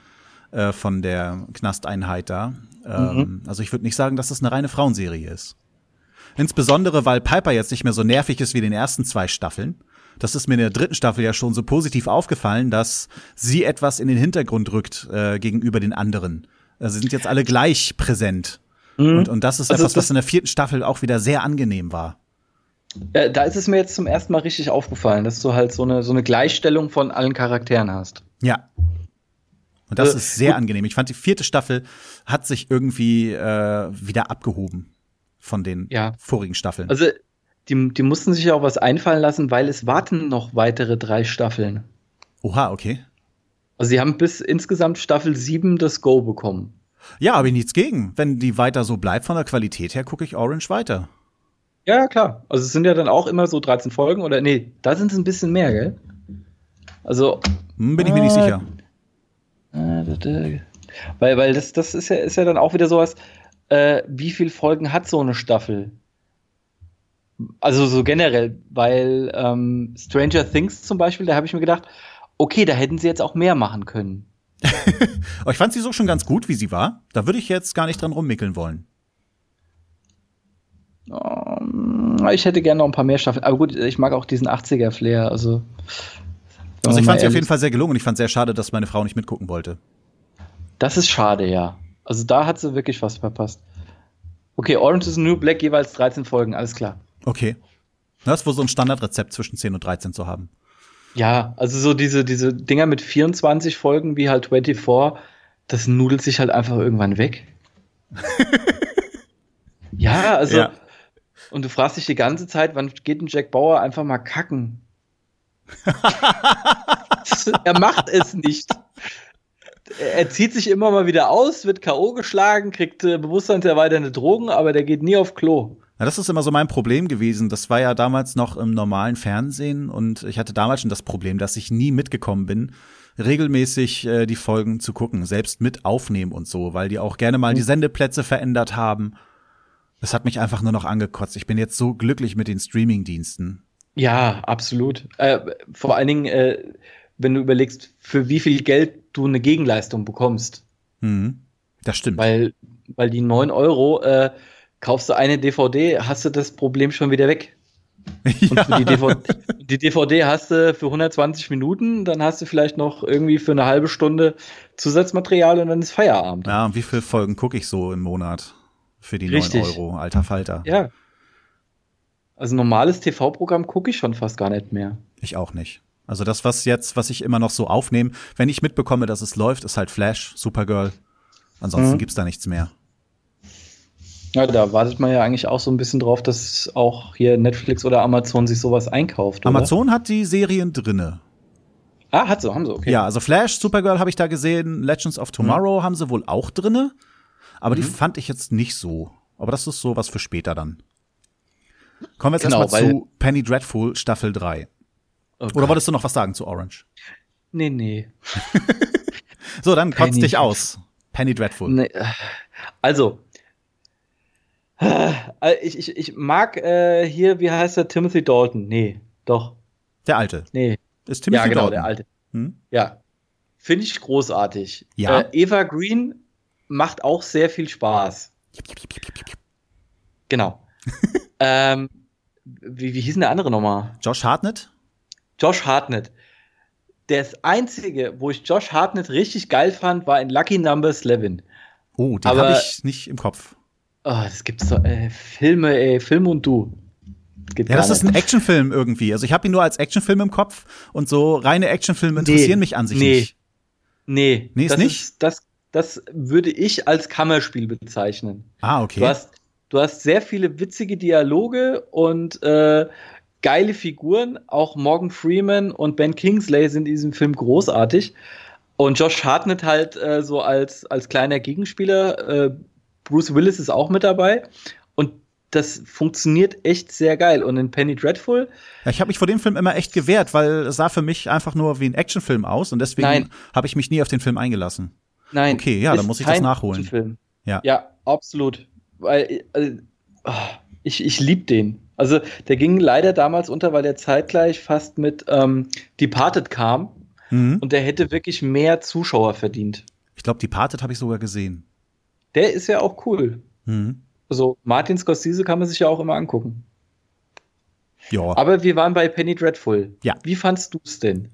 äh, von der Knasteinheit da. Ähm, mhm. Also ich würde nicht sagen, dass das eine reine Frauenserie ist. Insbesondere, weil Piper jetzt nicht mehr so nervig ist wie in den ersten zwei Staffeln. Das ist mir in der dritten Staffel ja schon so positiv aufgefallen, dass sie etwas in den Hintergrund rückt äh, gegenüber den anderen. Also sie sind jetzt alle gleich präsent. Mhm. Und, und das ist also etwas, was in der vierten Staffel auch wieder sehr angenehm war. Da ist es mir jetzt zum ersten Mal richtig aufgefallen, dass du halt so eine, so eine Gleichstellung von allen Charakteren hast. Ja. Und das äh, ist sehr angenehm. Ich fand, die vierte Staffel hat sich irgendwie äh, wieder abgehoben von den ja. vorigen Staffeln. Also die, die mussten sich ja auch was einfallen lassen, weil es warten noch weitere drei Staffeln. Oha, okay. Also sie haben bis insgesamt Staffel 7 das Go bekommen. Ja, habe ich nichts gegen. Wenn die weiter so bleibt von der Qualität her, gucke ich Orange weiter. Ja, ja, klar. Also es sind ja dann auch immer so 13 Folgen oder nee, da sind es ein bisschen mehr, gell? Also. Hm, bin ich mir äh, nicht sicher. Äh, weil, weil das, das ist ja, ist ja dann auch wieder sowas, äh, wie viele Folgen hat so eine Staffel? Also so generell, weil ähm, Stranger Things zum Beispiel, da habe ich mir gedacht, okay, da hätten sie jetzt auch mehr machen können. (laughs) ich fand sie so schon ganz gut, wie sie war. Da würde ich jetzt gar nicht dran rummickeln wollen. Um, ähm, ich hätte gerne noch ein paar mehr Staffeln. Aber gut, ich mag auch diesen 80er-Flair. Also, also ich fand sie auf jeden Fall sehr gelungen und ich fand sehr schade, dass meine Frau nicht mitgucken wollte. Das ist schade, ja. Also da hat sie wirklich was verpasst. Okay, Orange is the New Black jeweils 13 Folgen, alles klar. Okay. Das ist wohl so ein Standardrezept zwischen 10 und 13 zu haben. Ja, also so diese, diese Dinger mit 24 Folgen wie halt 24, das nudelt sich halt einfach irgendwann weg. (laughs) ja, also. Ja. Und du fragst dich die ganze Zeit, wann geht ein Jack Bauer einfach mal kacken? (laughs) (laughs) er macht es nicht er zieht sich immer mal wieder aus, wird K.O. geschlagen, kriegt äh, bewusstseinserweiternde Drogen, aber der geht nie auf Klo. Ja, das ist immer so mein Problem gewesen. Das war ja damals noch im normalen Fernsehen und ich hatte damals schon das Problem, dass ich nie mitgekommen bin, regelmäßig äh, die Folgen zu gucken, selbst mit aufnehmen und so, weil die auch gerne mal die Sendeplätze verändert haben. Das hat mich einfach nur noch angekotzt. Ich bin jetzt so glücklich mit den Streamingdiensten. Ja, absolut. Äh, vor allen Dingen, äh, wenn du überlegst, für wie viel Geld du eine Gegenleistung bekommst. Mhm. Das stimmt. Weil, weil die 9 Euro, äh, kaufst du eine DVD, hast du das Problem schon wieder weg. (laughs) Ja. Und die DVD, die DVD hast du für 120 Minuten, dann hast du vielleicht noch irgendwie für eine halbe Stunde Zusatzmaterial und dann ist Feierabend. Ja, und wie viele Folgen gucke ich so im Monat für die Richtig. 9 Euro, alter Falter? Ja. Also normales TV-Programm gucke ich schon fast gar nicht mehr. Ich auch nicht. Also das, was jetzt, was ich immer noch so aufnehme, wenn ich mitbekomme, dass es läuft, ist halt Flash, Supergirl. Ansonsten mhm. gibt's da nichts mehr. Ja, da wartet man ja eigentlich auch so ein bisschen drauf, dass auch hier Netflix oder Amazon sich sowas einkauft. Oder? Amazon hat die Serien drinne. Ah, hat sie, haben sie, okay. Ja, also Flash, Supergirl habe ich da gesehen, Legends of Tomorrow mhm. haben sie wohl auch drinne, aber mhm. die fand ich jetzt nicht so. Aber das ist so was für später dann. Kommen wir jetzt genau, erstmal zu Penny Dreadful Staffel 3. Okay. Oder wolltest du noch was sagen zu Orange? Nee, nee. (laughs) so, dann kotzt dich aus. Penny Dreadful. Nee. Also, ich, ich, ich mag äh, hier, wie heißt der, Timothy Dalton? Nee, doch. Der Alte. Nee. Ist Timothy ja, genau, Dalton. der Alte. Hm? Ja. Finde ich großartig. Ja. Äh, Eva Green macht auch sehr viel Spaß. Genau. (laughs) ähm, wie, wie hieß denn der andere nochmal? Josh Hartnett? Josh Hartnett. Das einzige, wo ich Josh Hartnett richtig geil fand, war in Lucky Number 11. Oh, den habe ich nicht im Kopf. Oh, das gibt's doch. Äh, Filme, ey, Film und du. Geht ja, das ist ein Actionfilm irgendwie. Also ich habe ihn nur als Actionfilm im Kopf und so reine Actionfilme interessieren nee, mich an sich nee. nicht. Nee, nee, ist das nicht. Ist, das, das würde ich als Kammerspiel bezeichnen. Ah, okay. Du hast, du hast sehr viele witzige Dialoge und äh, geile Figuren. Auch Morgan Freeman und Ben Kingsley sind in diesem Film großartig. Und Josh Hartnett halt äh, so als, als kleiner Gegenspieler. Äh, Bruce Willis ist auch mit dabei. Und das funktioniert echt sehr geil. Und in Penny Dreadful. Ja, ich habe mich vor dem Film immer echt gewehrt, weil es sah für mich einfach nur wie ein Actionfilm aus und deswegen habe ich mich nie auf den Film eingelassen. Nein. Okay, ja, dann muss ich das nachholen. Ja. ja, absolut. Weil also, ich, ich lieb den. Also der ging leider damals unter, weil der zeitgleich fast mit ähm, Departed kam. Mhm. Und der hätte wirklich mehr Zuschauer verdient. Ich glaube, Departed habe ich sogar gesehen. Der ist ja auch cool. Mhm. Also Martin Scorsese kann man sich ja auch immer angucken. Ja. Aber wir waren bei Penny Dreadful. Ja. Wie fandst du es denn?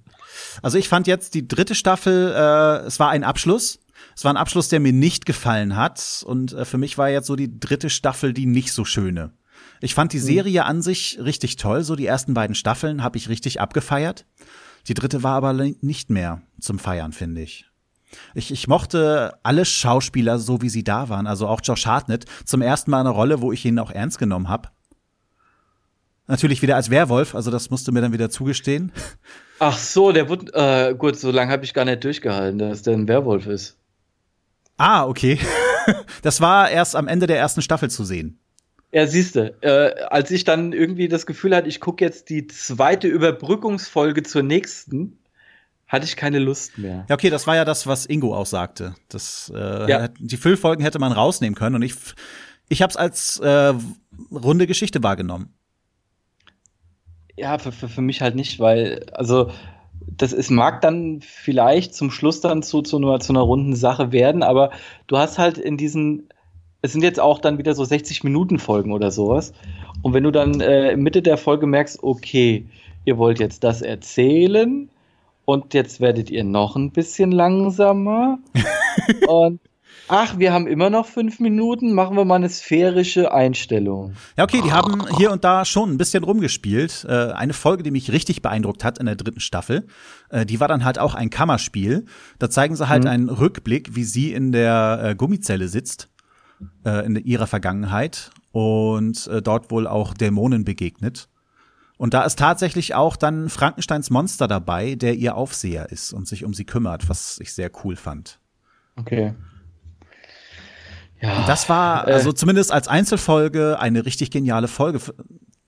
Also ich fand jetzt die dritte Staffel, äh, es war ein Abschluss. Es war ein Abschluss, der mir nicht gefallen hat. Und äh, für mich war jetzt so die dritte Staffel die nicht so schöne. Ich fand die mhm. Serie an sich richtig toll. So die ersten beiden Staffeln habe ich richtig abgefeiert. Die dritte war aber nicht mehr zum Feiern, finde ich. Ich, ich mochte alle Schauspieler so, wie sie da waren. Also auch Josh Hartnett. Zum ersten Mal eine Rolle, wo ich ihn auch ernst genommen habe. Natürlich wieder als Werwolf, also das musste mir dann wieder zugestehen. Ach so, der wurde, äh, gut, so lange habe ich gar nicht durchgehalten, dass der ein Werwolf ist. Ah, okay. (laughs) das war erst am Ende der ersten Staffel zu sehen. Ja, siehste, äh, als ich dann irgendwie das Gefühl hatte, ich gucke jetzt die zweite Überbrückungsfolge zur nächsten, hatte ich keine Lust mehr. Ja, okay, das war ja das, was Ingo auch sagte. Das, äh, ja. Die Füllfolgen hätte man rausnehmen können und ich, ich habe es als äh, runde Geschichte wahrgenommen. Ja, für, für, für mich halt nicht, weil, also das ist, mag dann vielleicht zum Schluss dann zu, zu, einer, zu einer runden Sache werden, aber du hast halt in diesen, es sind jetzt auch dann wieder so 60 Minuten Folgen oder sowas. Und wenn du dann äh, Mitte der Folge merkst, okay, ihr wollt jetzt das erzählen und jetzt werdet ihr noch ein bisschen langsamer (laughs) und ach, wir haben immer noch fünf Minuten, machen wir mal eine sphärische Einstellung. Ja, okay, die haben hier und da schon ein bisschen rumgespielt. Äh, eine Folge, die mich richtig beeindruckt hat in der dritten Staffel, äh, die war dann halt auch ein Kammerspiel. Da zeigen sie halt mhm. einen Rückblick, wie sie in der äh, Gummizelle sitzt, äh, in ihrer Vergangenheit und äh, dort wohl auch Dämonen begegnet. Und da ist tatsächlich auch dann Frankensteins Monster dabei, der ihr Aufseher ist und sich um sie kümmert, was ich sehr cool fand. Okay. Ja, und das war, äh, also zumindest als Einzelfolge, eine richtig geniale Folge.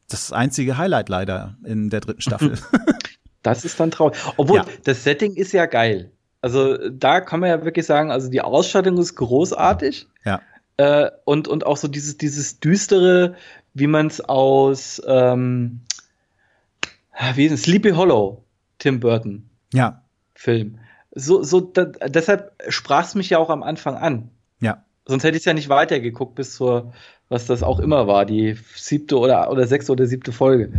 Das einzige Highlight leider in der dritten Staffel. (laughs) (laughs) das ist dann traurig. Obwohl, ja. das Setting ist ja geil. Also da kann man ja wirklich sagen, also die Ausstattung ist großartig. Ja. Äh, und, und auch so dieses, dieses düstere, wie man es aus ähm, wie ist es? Sleepy Hollow, Tim Burton. Ja. Film. So, so, da, deshalb sprach es mich ja auch am Anfang an. Ja. Sonst hätte ich ja nicht weitergeguckt bis zur, was das auch immer war, die siebte oder, oder sechste oder siebte Folge.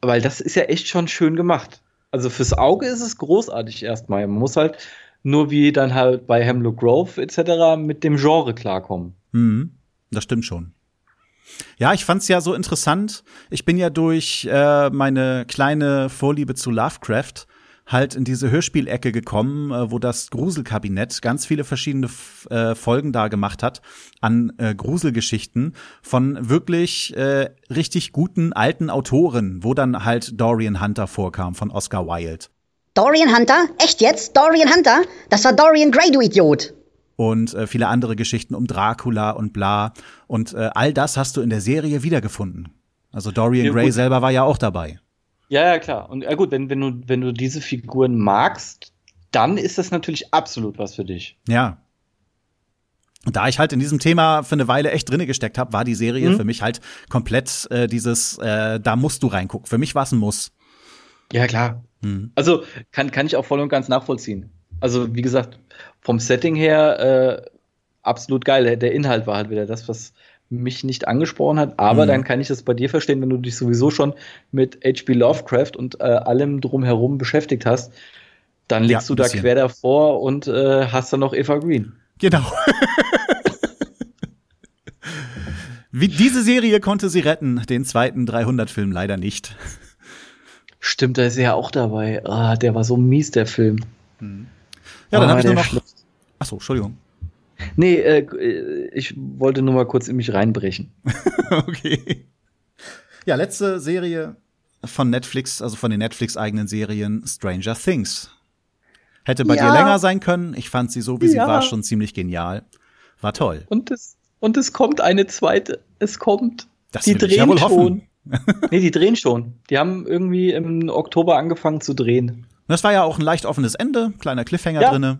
Weil das ist ja echt schon schön gemacht. Also fürs Auge ist es großartig erstmal. Man muss halt nur wie dann halt bei Hemlock Grove etc. mit dem Genre klarkommen. Mhm. Das stimmt schon. Ja, ich fand's ja so interessant. Ich bin ja durch äh, meine kleine Vorliebe zu Lovecraft halt in diese Hörspielecke gekommen, äh, wo das Gruselkabinett ganz viele verschiedene äh, Folgen da gemacht hat an äh, Gruselgeschichten von wirklich äh, richtig guten alten Autoren, wo dann halt Dorian Hunter vorkam von Oscar Wilde. Dorian Hunter? Echt jetzt? Dorian Hunter? Das war Dorian Gray, du Idiot! Und äh, viele andere Geschichten um Dracula und bla. Und äh, all das hast du in der Serie wiedergefunden. Also Dorian ja, Gray selber war ja auch dabei. Ja, ja, klar. Und ja gut, wenn, wenn, du, wenn du diese Figuren magst, dann ist das natürlich absolut was für dich. Ja. Und da ich halt in diesem Thema für eine Weile echt drinne gesteckt habe, war die Serie mhm. für mich halt komplett äh, dieses, äh, da musst du reingucken. Für mich war es ein Muss. Ja, klar. Mhm. Also kann, kann ich auch voll und ganz nachvollziehen. Also, wie gesagt, vom Setting her äh, absolut geil. Der Inhalt war halt wieder das, was mich nicht angesprochen hat, aber mhm. dann kann ich das bei dir verstehen, wenn du dich sowieso schon mit H.P. Lovecraft und äh, allem drumherum beschäftigt hast, dann liegst ja, du da quer davor und äh, hast dann noch Eva Green. Genau. (laughs) Wie, diese Serie konnte sie retten, den zweiten 300-Film leider nicht. Stimmt, da ist er ja auch dabei. Ah, der war so mies, der Film. Mhm. Ja, dann ah, habe ich nur noch. Achso, Entschuldigung. Nee, äh, ich wollte nur mal kurz in mich reinbrechen. (laughs) okay. Ja, letzte Serie von Netflix, also von den Netflix-eigenen Serien, Stranger Things. Hätte bei ja. dir länger sein können. Ich fand sie so, wie ja. sie war, schon ziemlich genial. War toll. Und es, und es kommt eine zweite. Es kommt. Das die drehen ja schon. (laughs) nee, die drehen schon. Die haben irgendwie im Oktober angefangen zu drehen. Das war ja auch ein leicht offenes Ende, kleiner Cliffhanger ja, drinne.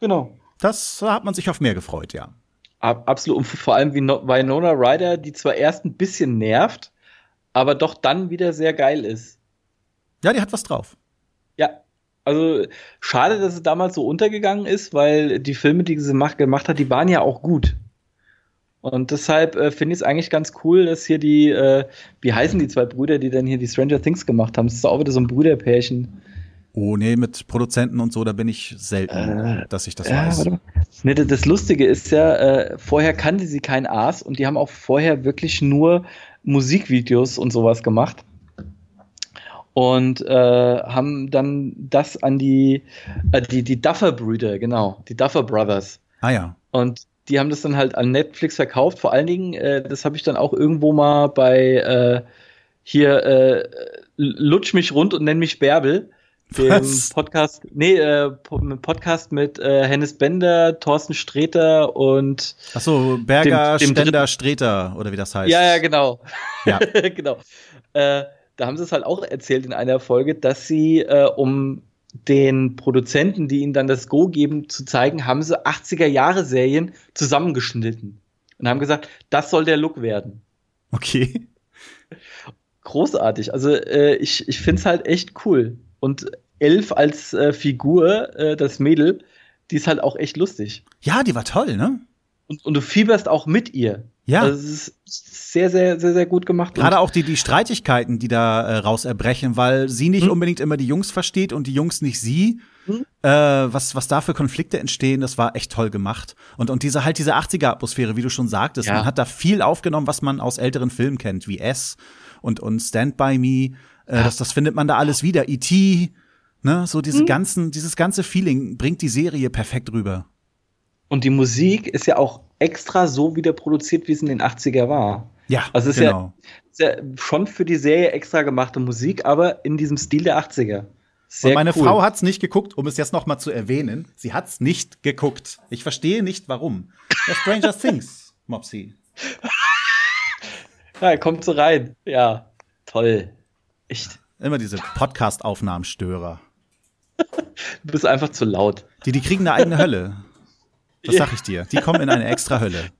Genau. Das hat man sich auf mehr gefreut, ja. Absolut. Und vor allem wie no Winona Ryder, die zwar erst ein bisschen nervt, aber doch dann wieder sehr geil ist. Ja, die hat was drauf. Ja. Also schade, dass es damals so untergegangen ist, weil die Filme, die sie gemacht hat, die waren ja auch gut. Und deshalb äh, finde ich es eigentlich ganz cool, dass hier die, äh, wie heißen die zwei Brüder, die dann hier die Stranger Things gemacht haben? Das ist auch wieder so ein Brüderpärchen. Oh, nee, mit Produzenten und so, da bin ich selten, äh, dass ich das ja, weiß. Nee, das Lustige ist ja, äh, vorher kannte sie kein Aas und die haben auch vorher wirklich nur Musikvideos und sowas gemacht. Und äh, haben dann das an die, äh, die, die Duffer-Brüder, genau, die Duffer Brothers. Ah ja. Und die haben das dann halt an Netflix verkauft. Vor allen Dingen, äh, das habe ich dann auch irgendwo mal bei äh, hier äh, Lutsch mich rund und nenn mich Bärbel dem Was? Podcast, nee, äh, Podcast mit äh, Hennes Bender, Thorsten Streter und Ach so, Berger, dem, dem Stender, Streter oder wie das heißt. Ja, ja, genau. Ja. (laughs) genau. Äh, da haben sie es halt auch erzählt in einer Folge, dass sie, äh, um den Produzenten, die ihnen dann das Go geben, zu zeigen, haben sie 80er-Jahre-Serien zusammengeschnitten und haben gesagt, das soll der Look werden. Okay. Großartig. Also äh, ich, ich finde es halt echt cool. Und Elf als äh, Figur, äh, das Mädel, die ist halt auch echt lustig. Ja, die war toll, ne? Und, und du fieberst auch mit ihr. Ja. Also es ist sehr, sehr, sehr, sehr gut gemacht. Gerade auch die, die Streitigkeiten, die da äh, raus erbrechen, weil sie nicht hm. unbedingt immer die Jungs versteht und die Jungs nicht sie. Hm. Äh, was, was da für Konflikte entstehen, das war echt toll gemacht. Und, und diese halt diese 80er-Atmosphäre, wie du schon sagtest, ja. man hat da viel aufgenommen, was man aus älteren Filmen kennt, wie S und, und Stand By Me. Äh, das, das findet man da alles wieder. E.T., ne, so diese mhm. ganzen, dieses ganze Feeling bringt die Serie perfekt rüber. Und die Musik ist ja auch extra so wieder produziert, wie es in den 80er war. Ja, also es genau. ist, ja, ist ja schon für die Serie extra gemachte Musik, aber in diesem Stil der 80er. Sehr Und meine cool. Frau hat's nicht geguckt, um es jetzt noch mal zu erwähnen. Sie hat's nicht geguckt. Ich verstehe nicht, warum. Ja, Stranger (laughs) Things, Mopsy. (laughs) Ja, kommt so rein. Ja, toll. Echt? Immer diese Podcast-Aufnahmenstörer. (laughs) du bist einfach zu laut. Die, die kriegen eine eigene Hölle. Das sag ich dir. Die kommen in eine extra (laughs) Hölle.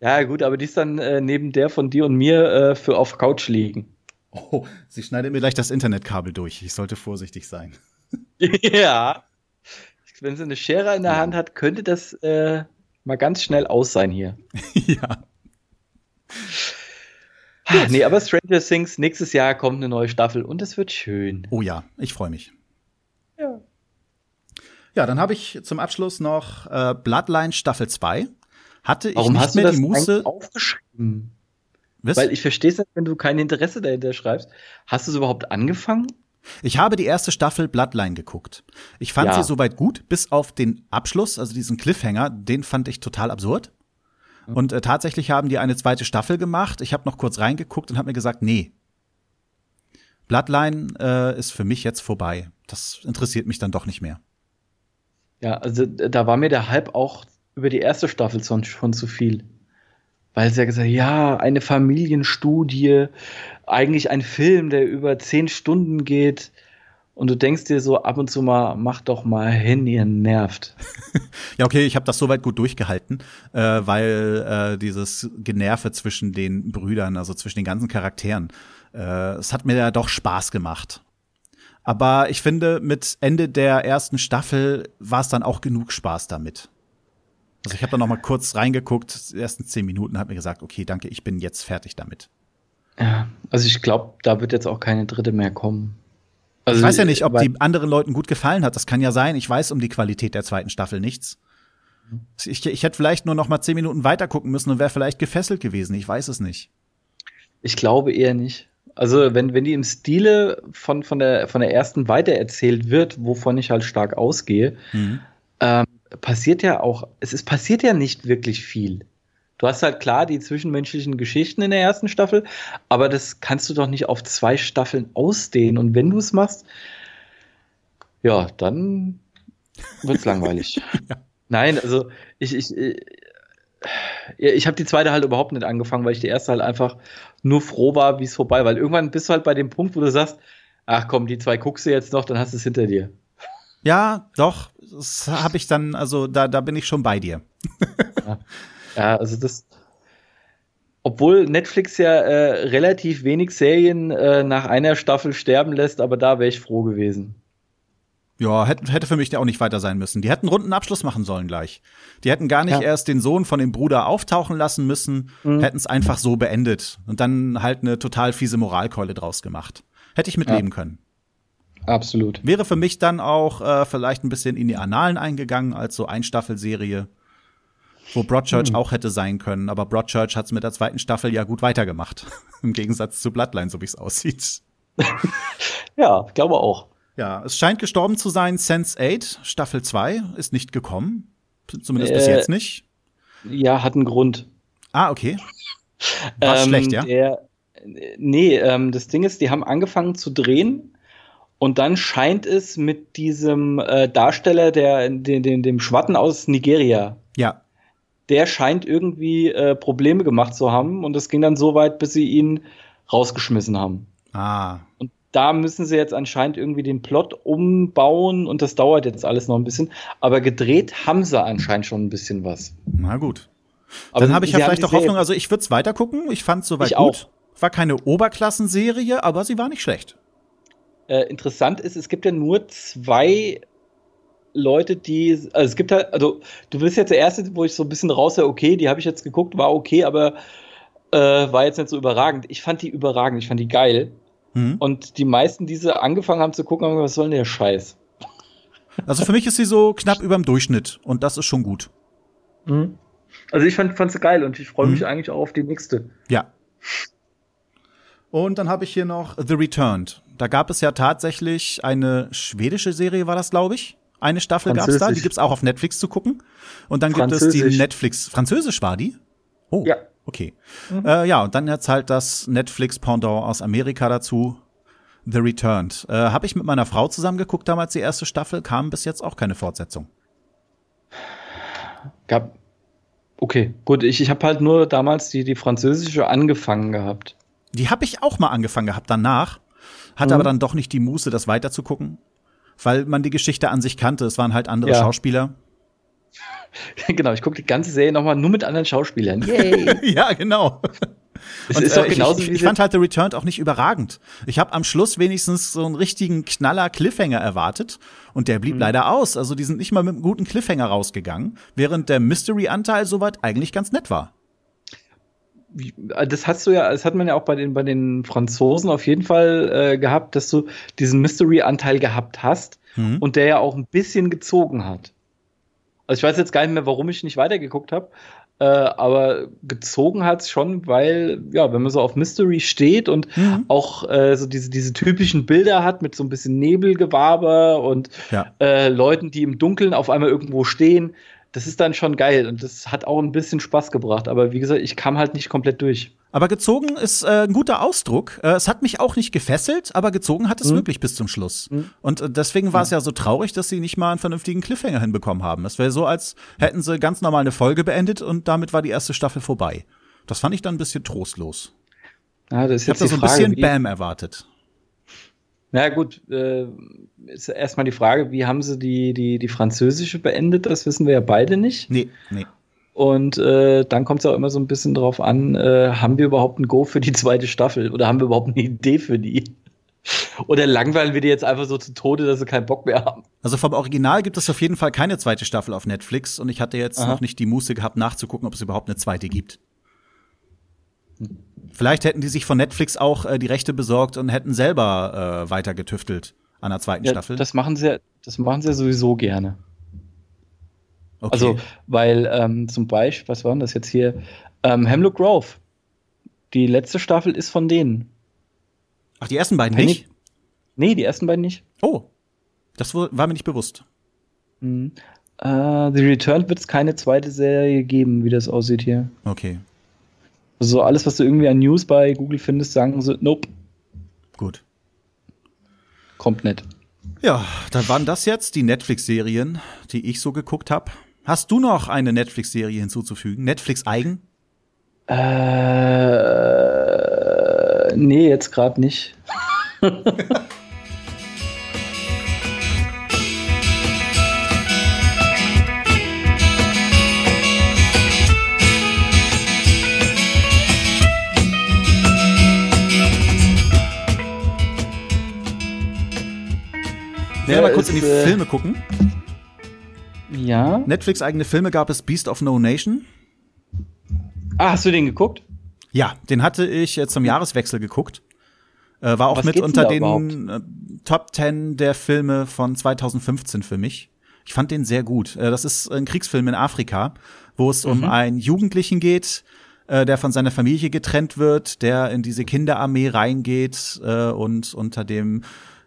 Ja, gut, aber die ist dann äh, neben der von dir und mir äh, für auf Couch liegen. Oh, sie schneidet mir gleich das Internetkabel durch. Ich sollte vorsichtig sein. (laughs) ja. Wenn sie eine Schere in der ja. Hand hat, könnte das äh, mal ganz schnell aus sein hier. (laughs) ja. Gut. Nee, aber Stranger Things, nächstes Jahr kommt eine neue Staffel und es wird schön. Oh ja, ich freue mich. Ja. Ja, dann habe ich zum Abschluss noch äh, Bloodline Staffel 2. Hatte ich Warum nicht hast mehr du das die Muße. Aufgeschrieben? Was? Weil ich verstehe es nicht, wenn du kein Interesse dahinter schreibst. Hast du es überhaupt angefangen? Ich habe die erste Staffel Bloodline geguckt. Ich fand Ja. sie soweit gut, bis auf den Abschluss, also diesen Cliffhanger, den fand ich total absurd. Und äh, tatsächlich haben die eine zweite Staffel gemacht. Ich habe noch kurz reingeguckt und habe mir gesagt, nee. Bloodline äh, ist für mich jetzt vorbei. Das interessiert mich dann doch nicht mehr. Ja, also da war mir der Hype auch über die erste Staffel schon, schon zu viel. Weil sie ja gesagt ja, eine Familienstudie, eigentlich ein Film, der über zehn Stunden geht. Und du denkst dir so ab und zu mal, mach doch mal hin, ihr nervt. (laughs) Ja, okay, ich habe das soweit gut durchgehalten, äh, weil äh, dieses Generve zwischen den Brüdern, also zwischen den ganzen Charakteren, äh, es hat mir ja doch Spaß gemacht. Aber ich finde, mit Ende der ersten Staffel war es dann auch genug Spaß damit. Also ich habe da noch mal kurz reingeguckt, die ersten zehn Minuten, habe mir gesagt, okay, danke, ich bin jetzt fertig damit. Ja, also ich glaube, da wird jetzt auch keine dritte mehr kommen. Also, ich weiß ja nicht, ob die anderen Leuten gut gefallen hat. Das kann ja sein. Ich weiß um die Qualität der zweiten Staffel nichts. Ich, ich hätte vielleicht nur noch mal zehn Minuten weiter gucken müssen und wäre vielleicht gefesselt gewesen. Ich weiß es nicht. Ich glaube eher nicht. Also, wenn, wenn die im Stile von, von, der, von der ersten weitererzählt wird, wovon ich halt stark ausgehe, Mhm. ähm, passiert ja auch, es ist passiert ja nicht wirklich viel. Du hast halt klar die zwischenmenschlichen Geschichten in der ersten Staffel, aber das kannst du doch nicht auf zwei Staffeln ausdehnen. Und wenn du es machst, ja, dann wird's langweilig. (laughs) Nein, also ich, ich, ich, habe die zweite halt überhaupt nicht angefangen, weil ich die erste halt einfach nur froh war, wie es vorbei war. Weil irgendwann bist du halt bei dem Punkt, wo du sagst, ach komm, die zwei guckst du jetzt noch, dann hast du es hinter dir. Ja, doch. Das habe ich dann, also da, da bin ich schon bei dir. Ja, also das. Obwohl Netflix ja äh, relativ wenig Serien äh, nach einer Staffel sterben lässt, aber da wäre ich froh gewesen. Ja, hätte, hätte für mich auch nicht weiter sein müssen. Die hätten einen runden Abschluss machen sollen gleich. Die hätten gar nicht Ja. erst den Sohn von dem Bruder auftauchen lassen müssen, Mhm. hätten es einfach so beendet und dann halt eine total fiese Moralkeule draus gemacht. Hätte ich mitleben können. Absolut. Wäre für mich dann auch äh, vielleicht ein bisschen in die Annalen eingegangen als so Einstaffelserie, wo Broadchurch Hm. auch hätte sein können. Aber Broadchurch hat es mit der zweiten Staffel ja gut weitergemacht. (laughs) Im Gegensatz zu Bloodline, so wie es aussieht. (laughs) Ja, glaube auch. Ja, es scheint gestorben zu sein. Sense 8, Staffel 2, ist nicht gekommen. Zumindest bis Äh, jetzt nicht. Ja, hat einen Grund. Ah, okay. War Ähm, schlecht, ja? Der, nee, ähm, das Ding ist, die haben angefangen zu drehen und dann scheint es mit diesem äh, Darsteller, der, den, den, dem Schwatten aus Nigeria, Ja. der scheint irgendwie äh, Probleme gemacht zu haben und es ging dann so weit, bis sie ihn rausgeschmissen haben. Ah. Und da müssen sie jetzt anscheinend irgendwie den Plot umbauen und das dauert jetzt alles noch ein bisschen. Aber gedreht haben sie anscheinend schon ein bisschen was. Na gut. Aber Dann habe ich ja vielleicht auch Hoffnung. Also ich würde es weiter gucken. Ich fand es soweit Ich gut. auch. War keine Oberklassenserie, aber sie war nicht schlecht. Äh, interessant ist, es gibt ja nur zwei Leute, die, also es gibt halt, also du bist jetzt der Erste, wo ich so ein bisschen raushöre, okay, die habe ich jetzt geguckt, war okay, aber äh, war jetzt nicht so überragend. Ich fand die überragend, ich fand die geil. Mhm. Und die meisten, die sie angefangen haben zu gucken, haben gesagt, was soll denn der Scheiß? (laughs) Also für mich ist sie so knapp überm Durchschnitt und das ist schon gut. Also ich fand es geil und ich freue mich Mhm. eigentlich auch auf die nächste. Ja. Und dann habe ich hier noch The Returned. Da gab es ja tatsächlich eine schwedische Serie, war das, glaube ich. Eine Staffel gab's da, die gibt's auch auf Netflix zu gucken. Und dann gibt es die Französisch. Netflix. Französisch war die? Oh, Ja. Okay. Äh, ja, und dann jetzt halt das Netflix-Pendant aus Amerika dazu. The Returned. Äh, habe ich mit meiner Frau zusammen geguckt, damals die erste Staffel, kam bis jetzt auch keine Fortsetzung. Gab. Okay, gut, ich, ich habe halt nur damals die, die französische angefangen gehabt. Die habe ich auch mal angefangen gehabt danach, hatte Mhm. aber dann doch nicht die Muße, das weiterzugucken, weil man die Geschichte an sich kannte. Es waren halt andere Ja. Schauspieler. (laughs) genau, ich gucke die ganze Serie nochmal nur mit anderen Schauspielern. Yay! (laughs) ja, genau. es Und, ist äh, ich, genauso ich, ich fand halt The Returned auch nicht überragend. Ich habe am Schluss wenigstens so einen richtigen Knaller Cliffhanger erwartet und der Mhm. blieb leider aus. Also die sind nicht mal mit einem guten Cliffhanger rausgegangen, während der Mystery-Anteil soweit eigentlich ganz nett war. Wie- Das hast du ja, das hat man ja auch bei den, bei den Franzosen auf jeden Fall äh, gehabt, dass du diesen Mystery-Anteil gehabt hast Mhm. und der ja auch ein bisschen gezogen hat. Also ich weiß jetzt gar nicht mehr, warum ich nicht weitergeguckt habe. Äh, aber gezogen hat es schon, weil, ja, wenn man so auf Mystery steht und mhm. auch äh, so diese, diese typischen Bilder hat mit so ein bisschen Nebelgewaber und ja. äh, Leuten, die im Dunkeln auf einmal irgendwo stehen, das ist dann schon geil und das hat auch ein bisschen Spaß gebracht. Aber wie gesagt, ich kam halt nicht komplett durch. Aber gezogen ist äh, ein guter Ausdruck. Äh, es hat mich auch nicht gefesselt, aber gezogen hat es mhm. wirklich bis zum Schluss. Mhm. Und äh, deswegen war es mhm. ja so traurig, dass sie nicht mal einen vernünftigen Cliffhanger hinbekommen haben. Es wäre so, als hätten sie ganz normal eine Folge beendet und damit war die erste Staffel vorbei. Das fand ich dann ein bisschen trostlos. Ja, das ist ich habe da so ein bisschen Bam erwartet. Na gut, äh, ist erstmal die Frage, wie haben sie die, die, die französische beendet? Das wissen wir ja beide nicht. Nee, nee. Und äh, dann kommt es auch immer so ein bisschen drauf an, äh, haben wir überhaupt ein Go für die zweite Staffel oder haben wir überhaupt eine Idee für die? Oder langweilen wir die jetzt einfach so zu Tode, dass sie keinen Bock mehr haben? Also vom Original gibt es auf jeden Fall keine zweite Staffel auf Netflix und ich hatte jetzt Aha. noch nicht die Muße gehabt, nachzugucken, ob es überhaupt eine zweite gibt. Vielleicht hätten die sich von Netflix auch äh, die Rechte besorgt und hätten selber äh, weiter getüftelt an der zweiten ja, Staffel. Das machen sie, das machen sie sowieso gerne. Okay. Also, weil ähm, zum Beispiel, was war denn das jetzt hier? Ähm, Hemlock Grove. Die letzte Staffel ist von denen. Ach, die ersten beiden nicht? Nee, die ersten beiden nicht. Oh, das war mir nicht bewusst. Mhm. Uh, The Return wird es keine zweite Serie geben, wie das aussieht hier. Okay. Also alles, was du irgendwie an News bei Google findest, sagen sie, nope. Gut. Kommt nicht. Ja, dann waren das jetzt die Netflix-Serien, die ich so geguckt habe. Hast du noch eine Netflix-Serie hinzuzufügen? Netflix eigen? Äh, nee, jetzt gerade nicht. (laughs) Wir ja, mal kurz ist, in die äh, Filme gucken. Ja. Netflix eigene Filme gab es Beast of No Nation. Ah, hast du den geguckt? Ja, den hatte ich äh, zum Jahreswechsel geguckt. Äh, war auch Was mit unter den äh, Top 10 der Filme von 2015 für mich. Ich fand den sehr gut. Äh, das ist ein Kriegsfilm in Afrika, wo es mhm. um einen Jugendlichen geht, der von seiner Familie getrennt wird, der in diese Kinderarmee reingeht und unter dem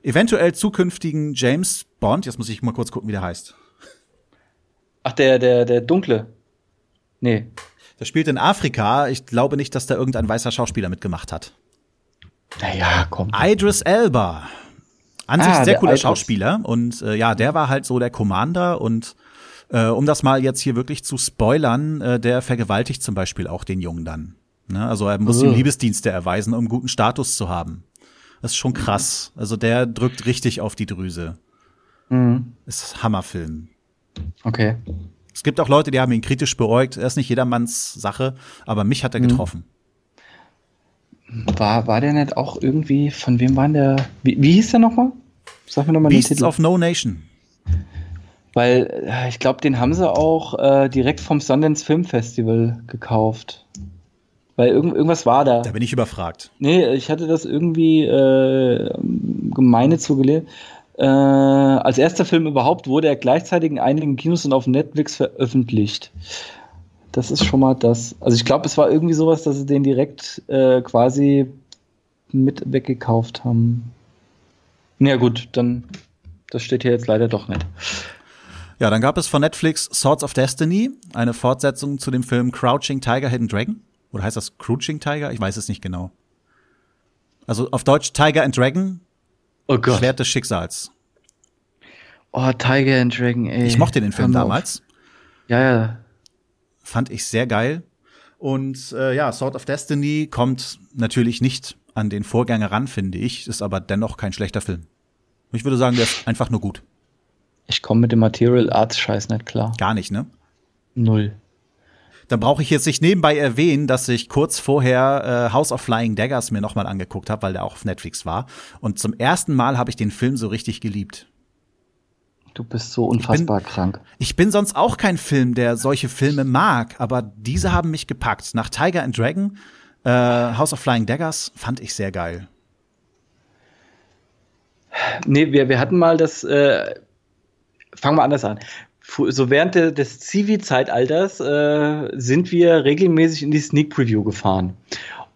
eventuell zukünftigen James Bond, jetzt muss ich mal kurz gucken, wie der heißt. Ach, der, der, der Dunkle. Nee. Der spielt in Afrika. Ich glaube nicht, dass da irgendein weißer Schauspieler mitgemacht hat. Naja, komm. Idris Elba. An sich ah, sehr cooler Idris. Schauspieler. Und äh, ja, der war halt so der Commander. Und äh, um das mal jetzt hier wirklich zu spoilern, äh, der vergewaltigt zum Beispiel auch den Jungen dann. Ne? Also er muss uh. ihm Liebesdienste erweisen, um guten Status zu haben. Das ist schon krass. Also der drückt richtig auf die Drüse. Mhm. Ist Hammerfilm. Okay. Es gibt auch Leute, die haben ihn kritisch beäugt. Er ist nicht jedermanns Sache, aber mich hat er mhm. getroffen. War, war der nicht auch irgendwie, von wem war der, wie, wie hieß der nochmal? Sag mir nochmal den Titel. of No Nation. Weil äh, ich glaube, den haben sie auch äh, direkt vom Sundance Film Festival gekauft. Weil irgend, irgendwas war da. Da bin ich überfragt. Nee, ich hatte das irgendwie äh, gemeine zugelehrt. Äh, als erster Film überhaupt wurde er gleichzeitig in einigen Kinos und auf Netflix veröffentlicht. Das ist schon mal das. Also ich glaube, es war irgendwie sowas, dass sie den direkt äh, quasi mit weggekauft haben. Na ja, gut, dann das steht hier jetzt leider doch nicht. Ja, dann gab es von Netflix Swords of Destiny, eine Fortsetzung zu dem Film Crouching Tiger, Hidden Dragon. Oder heißt das Crouching Tiger? Ich weiß es nicht genau. Also auf Deutsch Tiger and Dragon. Oh Gott. Schwert des Schicksals. Oh, Tiger and Dragon, ey. Ich mochte den Film damals. Ja, ja. Fand ich sehr geil. Und äh, ja, Sword of Destiny kommt natürlich nicht an den Vorgänger ran, finde ich. Ist aber dennoch kein schlechter Film. Ich würde sagen, der ist einfach nur gut. Ich komme mit dem Material Arts Scheiß nicht klar. Gar nicht, ne? Null. Dann brauche ich jetzt nicht nebenbei erwähnen, dass ich kurz vorher äh, House of Flying Daggers mir nochmal angeguckt habe, weil der auch auf Netflix war. Und zum ersten Mal habe ich den Film so richtig geliebt. Du bist so unfassbar ich bin, krank. Ich bin sonst auch kein Film, der solche Filme mag, aber diese haben mich gepackt. Nach Tiger and Dragon, äh, House of Flying Daggers fand ich sehr geil. Nee, wir, wir hatten mal das, äh, fangen wir anders an so während de, des Zivi-Zeitalters äh, sind wir regelmäßig in die Sneak Preview gefahren.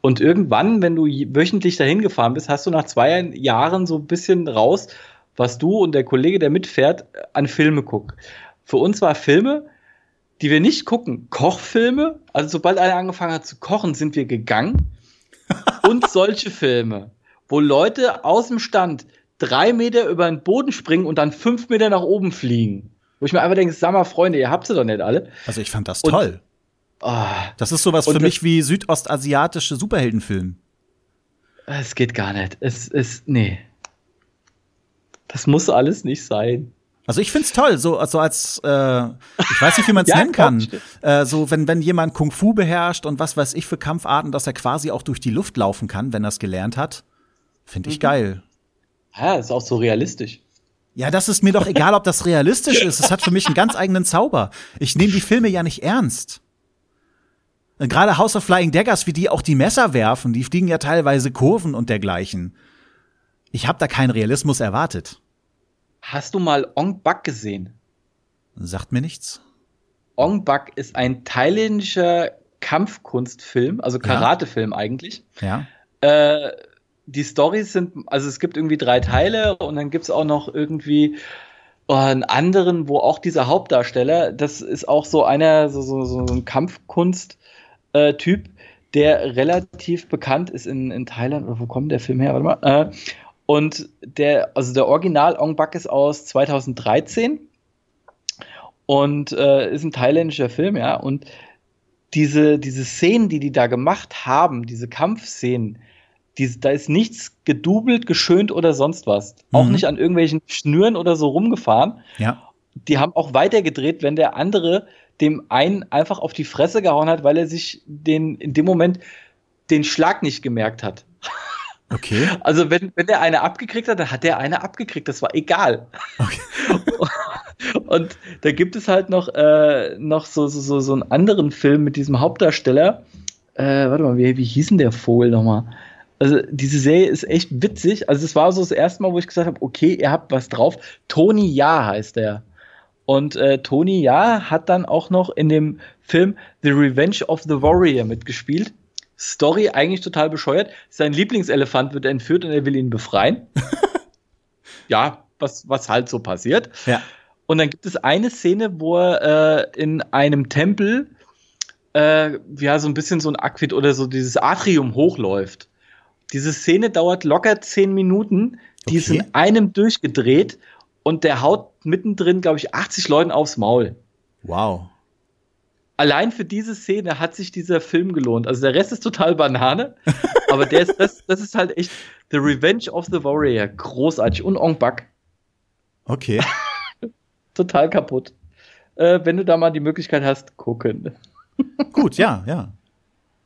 Und irgendwann, wenn du wöchentlich dahin gefahren bist, hast du nach zwei Jahren so ein bisschen raus, was du und der Kollege, der mitfährt, an Filme guckt. Für uns war Filme, die wir nicht gucken, Kochfilme. Also sobald einer angefangen hat zu kochen, sind wir gegangen. (laughs) und solche Filme, wo Leute aus dem Stand drei Meter über den Boden springen und dann fünf Meter nach oben fliegen. Wo ich mir einfach denke, sag mal, Freunde, ihr habt sie doch nicht alle. Also ich fand das und, toll. Oh, das ist sowas für mich wie südostasiatische Superheldenfilm. Es geht gar nicht. Es ist, nee. Das muss alles nicht sein. Also ich find's toll, so also als äh, ich weiß nicht, wie man es (laughs) ja, nennen kann. Äh, so wenn wenn jemand Kung Fu beherrscht und was weiß ich für Kampfarten, dass er quasi auch durch die Luft laufen kann, wenn er es gelernt hat, finde ich mhm. geil. Ja, ist auch so realistisch. Ja, das ist mir doch egal, ob das realistisch ist. Es hat für mich einen ganz eigenen Zauber. Ich nehme die Filme ja nicht ernst. Gerade House of Flying Daggers, wie die auch die Messer werfen, die fliegen ja teilweise Kurven und dergleichen. Ich habe da keinen Realismus erwartet. Hast du mal Ong Bak gesehen? Sagt mir nichts. Ong Bak ist ein thailändischer Kampfkunstfilm, also Karatefilm ja. eigentlich. Ja. Äh, die Stories sind, also es gibt irgendwie drei Teile und dann gibt's auch noch irgendwie oh, einen anderen, wo auch dieser Hauptdarsteller, das ist auch so einer, so, so, so ein Kampfkunst-Typ, äh, der relativ bekannt ist in, in Thailand. Oder wo kommt der Film her? Warte mal. Äh, und der, also der Original Ong Bak ist aus 2013 und äh, ist ein thailändischer Film, ja. Und diese, diese Szenen, die die da gemacht haben, diese Kampfszenen, die, da ist nichts gedoubelt, geschönt oder sonst was. Mhm. Auch nicht an irgendwelchen Schnüren oder so rumgefahren. Ja. Die haben auch weitergedreht, wenn der andere dem einen einfach auf die Fresse gehauen hat, weil er sich den in dem Moment den Schlag nicht gemerkt hat. (laughs) Okay. Also wenn, wenn der eine abgekriegt hat, dann hat der eine abgekriegt. Das war egal. Okay. (laughs) Und da gibt es halt noch, äh, noch so, so, so einen anderen Film mit diesem Hauptdarsteller. Äh, warte mal, wie, wie hieß denn der Vogel nochmal? Also diese Serie ist echt witzig. Also es war so das erste Mal, wo ich gesagt habe, okay, ihr habt was drauf. Tony Ja heißt der. Und äh, Tony Ja hat dann auch noch in dem Film The Revenge of the Warrior mitgespielt. Story eigentlich total bescheuert. Sein Lieblingselefant wird entführt und er will ihn befreien. (laughs) ja, was, was halt so passiert. Ja. Und dann gibt es eine Szene, wo er äh, in einem Tempel äh, ja so ein bisschen so ein Aquid oder so dieses Atrium hochläuft. Diese Szene dauert locker zehn Minuten. Die okay. ist in einem durchgedreht und der haut mittendrin, glaube ich, 80 Leuten aufs Maul. Wow. Allein für diese Szene hat sich dieser Film gelohnt. Also der Rest ist total Banane, (laughs) aber der ist, das, das ist halt echt The Revenge of the Warrior. Großartig. Und Ong Bak. Okay. (laughs) total kaputt. Äh, wenn du da mal die Möglichkeit hast, gucken. Gut, ja, ja.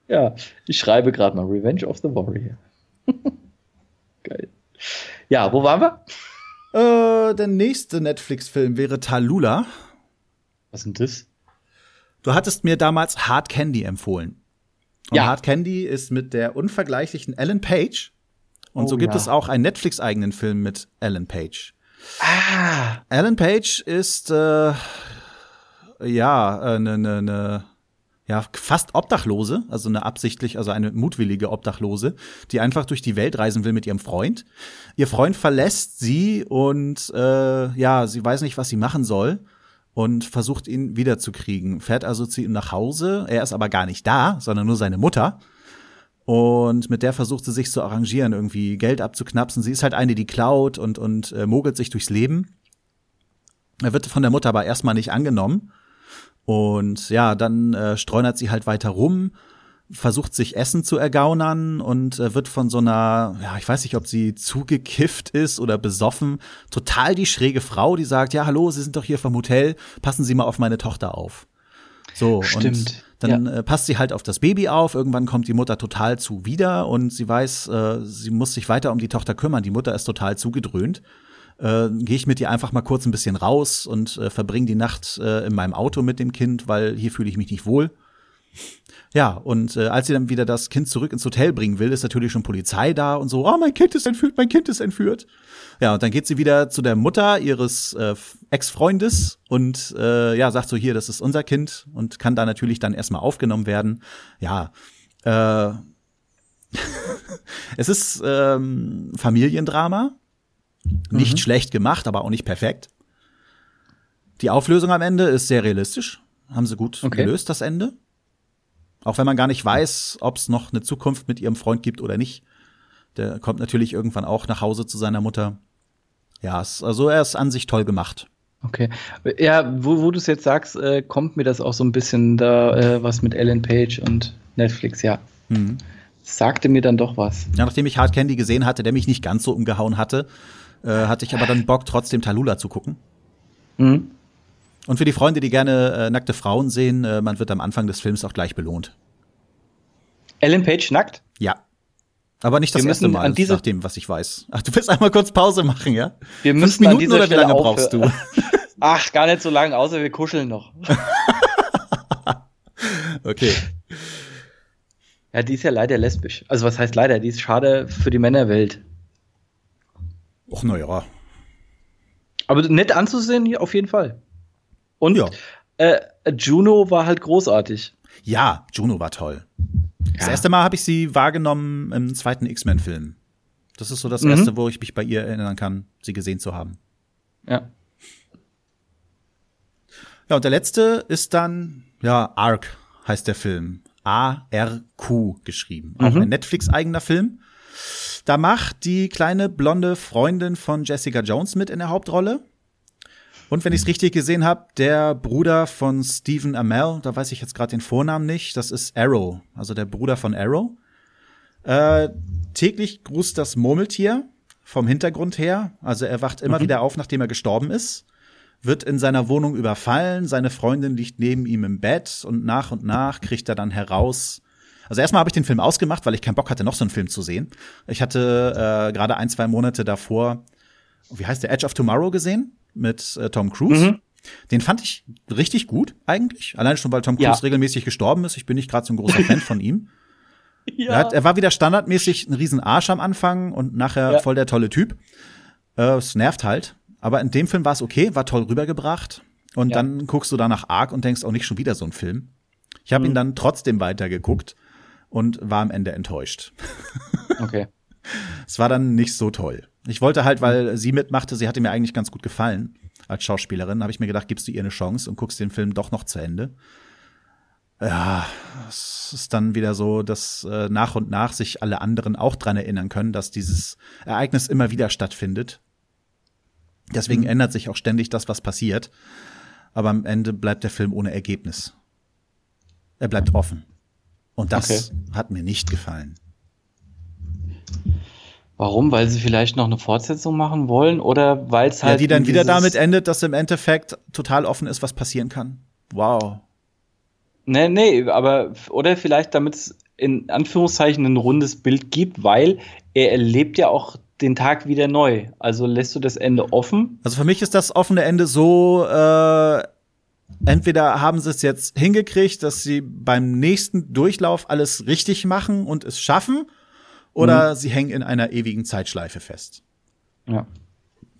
Ja, ich schreibe gerade mal Revenge of the Warrior. (laughs) Geil. Ja, wo waren wir? Äh, der nächste Netflix-Film wäre Talula. Was ist denn das? Du hattest mir damals Hard Candy empfohlen. Und ja. Hard Candy ist mit der unvergleichlichen Ellen Page. Und oh, so gibt ja. es auch einen Netflix-eigenen Film mit Ellen Page. Ah. Ellen Page ist äh, ja eine äh, ne, ne ja, fast Obdachlose, also eine absichtlich, also eine mutwillige Obdachlose, die einfach durch die Welt reisen will mit ihrem Freund. Ihr Freund verlässt sie und äh, ja, sie weiß nicht, was sie machen soll und versucht ihn wiederzukriegen. Fährt also zu ihm nach Hause. Er ist aber gar nicht da, sondern nur seine Mutter. Und mit der versucht sie sich zu arrangieren, irgendwie Geld abzuknapsen. Sie ist halt eine, die klaut und, und äh, mogelt sich durchs Leben. Er wird von der Mutter aber erstmal nicht angenommen und ja, dann äh, streunert sie halt weiter rum, versucht sich Essen zu ergaunern und äh, wird von so einer, ja, ich weiß nicht, ob sie zugekifft ist oder besoffen, total die schräge Frau, die sagt, ja, hallo, Sie sind doch hier vom Hotel, passen Sie mal auf meine Tochter auf. So, Stimmt. und dann ja. äh, passt sie halt auf das Baby auf. Irgendwann kommt die Mutter total zu wieder und sie weiß, äh, sie muss sich weiter um die Tochter kümmern. Die Mutter ist total zugedröhnt äh, gehe ich mit ihr einfach mal kurz ein bisschen raus und äh, verbringe die Nacht äh, in meinem Auto mit dem Kind, weil hier fühle ich mich nicht wohl. Ja, und äh, als sie dann wieder das Kind zurück ins Hotel bringen will, ist natürlich schon Polizei da und so, oh, mein Kind ist entführt, mein Kind ist entführt. Ja, und dann geht sie wieder zu der Mutter ihres äh, Ex-Freundes und äh, ja, sagt so, hier, das ist unser Kind und kann da natürlich dann erstmal aufgenommen werden. Ja, äh, (laughs) es ist ähm, Familiendrama, nicht mhm. schlecht gemacht, aber auch nicht perfekt. Die Auflösung am Ende ist sehr realistisch, haben sie gut okay. gelöst, das Ende. Auch wenn man gar nicht weiß, ob es noch eine Zukunft mit ihrem Freund gibt oder nicht. Der kommt natürlich irgendwann auch nach Hause zu seiner Mutter. Ja, also er ist an sich toll gemacht. Okay. Ja, wo, wo du es jetzt sagst, äh, kommt mir das auch so ein bisschen da äh, was mit Ellen Page und Netflix, ja. Mhm. Sagte mir dann doch was. Ja, nachdem ich Hard Candy gesehen hatte, der mich nicht ganz so umgehauen hatte, äh, hatte ich aber dann Bock, trotzdem Talula zu gucken. Mhm. Und für die Freunde, die gerne äh, nackte Frauen sehen, äh, man wird am Anfang des Films auch gleich belohnt. Ellen Page nackt? Ja. Aber nicht das erste Mal, an nach dem, was ich weiß. Ach, du willst einmal kurz Pause machen, ja? Wir müssen Fünf Minuten oder wie lange brauchst du? (laughs) Ach, gar nicht so lange, außer wir kuscheln noch. (laughs) okay. Ja, die ist ja leider lesbisch. Also was heißt leider? Die ist schade für die Männerwelt. Och, naja. Aber nett anzusehen, auf jeden Fall. Und ja. äh, Juno war halt großartig. Ja, Juno war toll. Das erste Mal habe ich sie wahrgenommen im zweiten X-Men-Film. Das ist so das mhm. erste, wo ich mich bei ihr erinnern kann, sie gesehen zu haben. Ja. Ja, und der letzte ist dann, ja, Arc heißt der Film. A-R-Q geschrieben. Mhm. Auch ein Netflix-eigener Film. Da macht die kleine blonde Freundin von Jessica Jones mit in der Hauptrolle. Und wenn ich es richtig gesehen habe, der Bruder von Stephen Amell, da weiß ich jetzt gerade den Vornamen nicht, das ist Arrow, also der Bruder von Arrow. Äh, täglich grüßt das Murmeltier vom Hintergrund her. Also er wacht immer mhm. wieder auf, nachdem er gestorben ist, wird in seiner Wohnung überfallen, seine Freundin liegt neben ihm im Bett und nach und nach kriegt er dann heraus. Also erstmal habe ich den Film ausgemacht, weil ich keinen Bock hatte, noch so einen Film zu sehen. Ich hatte äh, gerade ein, zwei Monate davor, wie heißt der, Edge of Tomorrow gesehen mit äh, Tom Cruise. Mhm. Den fand ich richtig gut eigentlich. Allein schon, weil Tom Cruise ja. regelmäßig gestorben ist. Ich bin nicht gerade so ein großer Fan von ihm. (laughs) Ja. Er, hat, er, war wieder standardmäßig ein riesen Arsch am Anfang und nachher ja. voll der tolle Typ. Äh, es nervt halt. Aber in dem Film war es okay, war toll rübergebracht. Und ja. dann guckst du da nach Arc und denkst auch nicht schon wieder so ein Film. Ich habe mhm. ihn dann trotzdem weitergeguckt und war am Ende enttäuscht. Okay. (laughs) es war dann nicht so toll. Ich wollte halt, weil sie mitmachte, sie hatte mir eigentlich ganz gut gefallen als Schauspielerin, habe ich mir gedacht, gibst du ihr eine Chance und guckst den Film doch noch zu Ende. Ja, es ist dann wieder so, dass äh, nach und nach sich alle anderen auch dran erinnern können, dass dieses Ereignis immer wieder stattfindet. Deswegen mhm. ändert sich auch ständig das, was passiert. Aber am Ende bleibt der Film ohne Ergebnis. Er bleibt offen. Und das okay. hat mir nicht gefallen. Warum? Weil sie vielleicht noch eine Fortsetzung machen wollen oder weil es halt. Ja, die dann wieder damit endet, dass im Endeffekt total offen ist, was passieren kann. Wow. Nee, nee, aber oder vielleicht damit es in Anführungszeichen ein rundes Bild gibt, weil er erlebt ja auch den Tag wieder neu. Also lässt du das Ende offen? Also für mich ist das offene Ende so, äh, entweder haben sie es jetzt hingekriegt, dass sie beim nächsten Durchlauf alles richtig machen und es schaffen, oder mhm. sie hängen in einer ewigen Zeitschleife fest. Ja.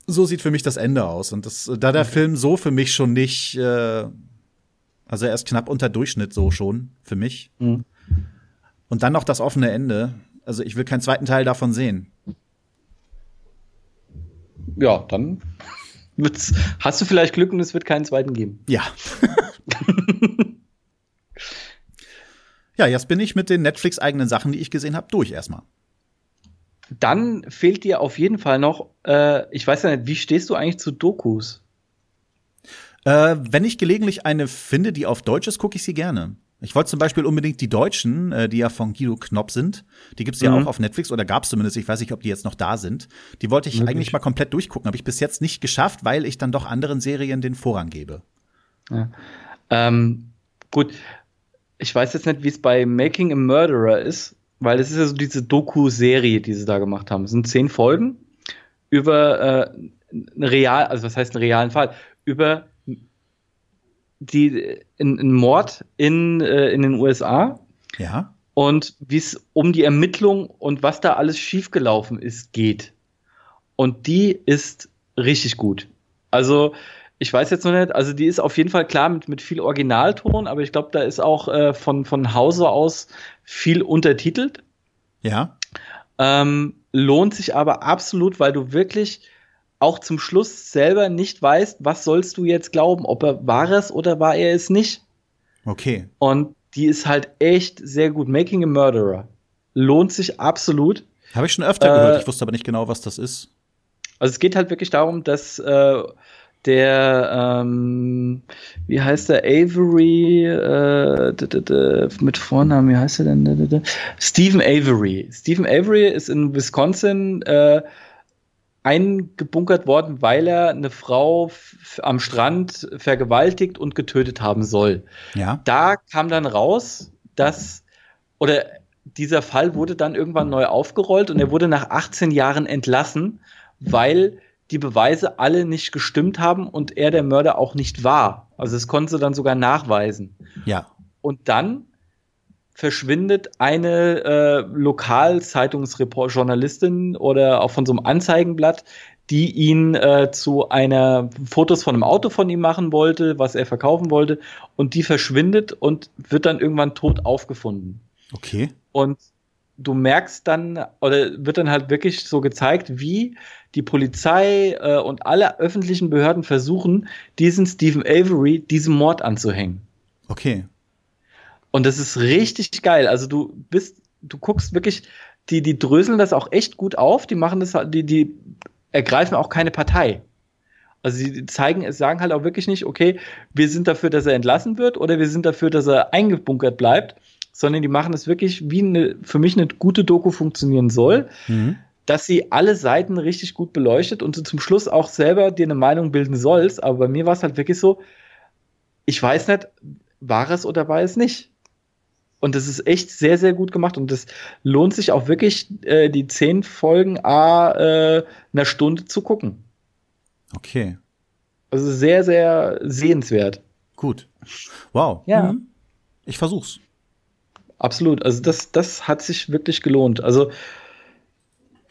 So sieht für mich das Ende aus. Und das, da der okay. Film so für mich schon nicht, äh, also er ist knapp unter Durchschnitt so schon für mich. Mhm. Und dann noch das offene Ende. Also ich will keinen zweiten Teil davon sehen. Ja, dann hast du vielleicht Glück und es wird keinen zweiten geben. Ja. (laughs) ja, jetzt bin ich mit den Netflix-eigenen Sachen, die ich gesehen habe, durch erstmal. Dann fehlt dir auf jeden Fall noch, äh, ich weiß ja nicht, wie stehst du eigentlich zu Dokus? Äh, wenn ich gelegentlich eine finde, die auf Deutsch ist, gucke ich sie gerne. Ich wollte zum Beispiel unbedingt die Deutschen, äh, die ja von Guido Knopp sind, die gibt's ja mhm. auch auf Netflix oder gab's zumindest, ich weiß nicht, ob die jetzt noch da sind. Die wollte ich Möglich. eigentlich mal komplett durchgucken, habe ich bis jetzt nicht geschafft, weil ich dann doch anderen Serien den Vorrang gebe. Ja. Ähm, gut, ich weiß jetzt nicht, wie es bei Making a Murderer ist. Weil es ist ja so diese Doku-Serie, die sie da gemacht haben. Es sind zehn Folgen über äh, eine real, also was heißt einen realen Fall? Über die einen Mord in, äh, in den USA Ja. Und wie es um die Ermittlung und was da alles schiefgelaufen ist, geht. Und die ist richtig gut. Also, ich weiß jetzt noch nicht, also die ist auf jeden Fall klar mit, mit viel Originalton, aber ich glaube, da ist auch äh, von, von Hause aus viel untertitelt. Ja. Ähm, lohnt sich aber absolut, weil du wirklich auch zum Schluss selber nicht weißt, was sollst du jetzt glauben, ob er war es oder war er es nicht. Okay. Und die ist halt echt sehr gut. Making a Murderer lohnt sich absolut. Habe ich schon öfter äh, gehört, ich wusste aber nicht genau, was das ist. Also es geht halt wirklich darum, dass äh, der, ähm, wie heißt der, Avery, äh, mit Vornamen, wie heißt er denn? Stephen Avery. Stephen Avery ist in Wisconsin äh, eingebunkert worden, weil er eine Frau am Strand vergewaltigt und getötet haben soll. Ja. Da kam dann raus, dass, oder dieser Fall wurde dann irgendwann neu aufgerollt und er wurde nach 18 Jahren entlassen, weil die Beweise alle nicht gestimmt haben und er der Mörder auch nicht war. Also es konnte sie dann sogar nachweisen. Ja. Und dann verschwindet eine äh, Lokalzeitungsjournalistin oder auch von so einem Anzeigenblatt, die ihn äh, zu einer Fotos von einem Auto von ihm machen wollte, was er verkaufen wollte, und die verschwindet und wird dann irgendwann tot aufgefunden. Okay. Und du merkst dann, oder wird dann halt wirklich so gezeigt, wie die Polizei äh, und alle öffentlichen Behörden versuchen, diesen Stephen Avery diesem Mord anzuhängen. Okay. Und das ist richtig geil. Also du bist, du guckst wirklich, die, die dröseln das auch echt gut auf, die machen das, die, die ergreifen auch keine Partei. Also sie zeigen, es sagen halt auch wirklich nicht, okay, wir sind dafür, dass er entlassen wird oder wir sind dafür, dass er eingebunkert bleibt, sondern die machen es wirklich, wie eine, für mich eine gute Doku funktionieren soll. Mhm dass sie alle Seiten richtig gut beleuchtet und du zum Schluss auch selber dir eine Meinung bilden sollst. Aber bei mir war es halt wirklich so, ich weiß nicht, war es oder war es nicht. Und das ist echt sehr, sehr gut gemacht und das lohnt sich auch wirklich, äh, die zehn Folgen a äh, einer Stunde zu gucken. Okay. Also sehr, sehr sehenswert. Gut. Wow. Ja. Mhm. Ich versuch's. Absolut. Also das, das hat sich wirklich gelohnt. Also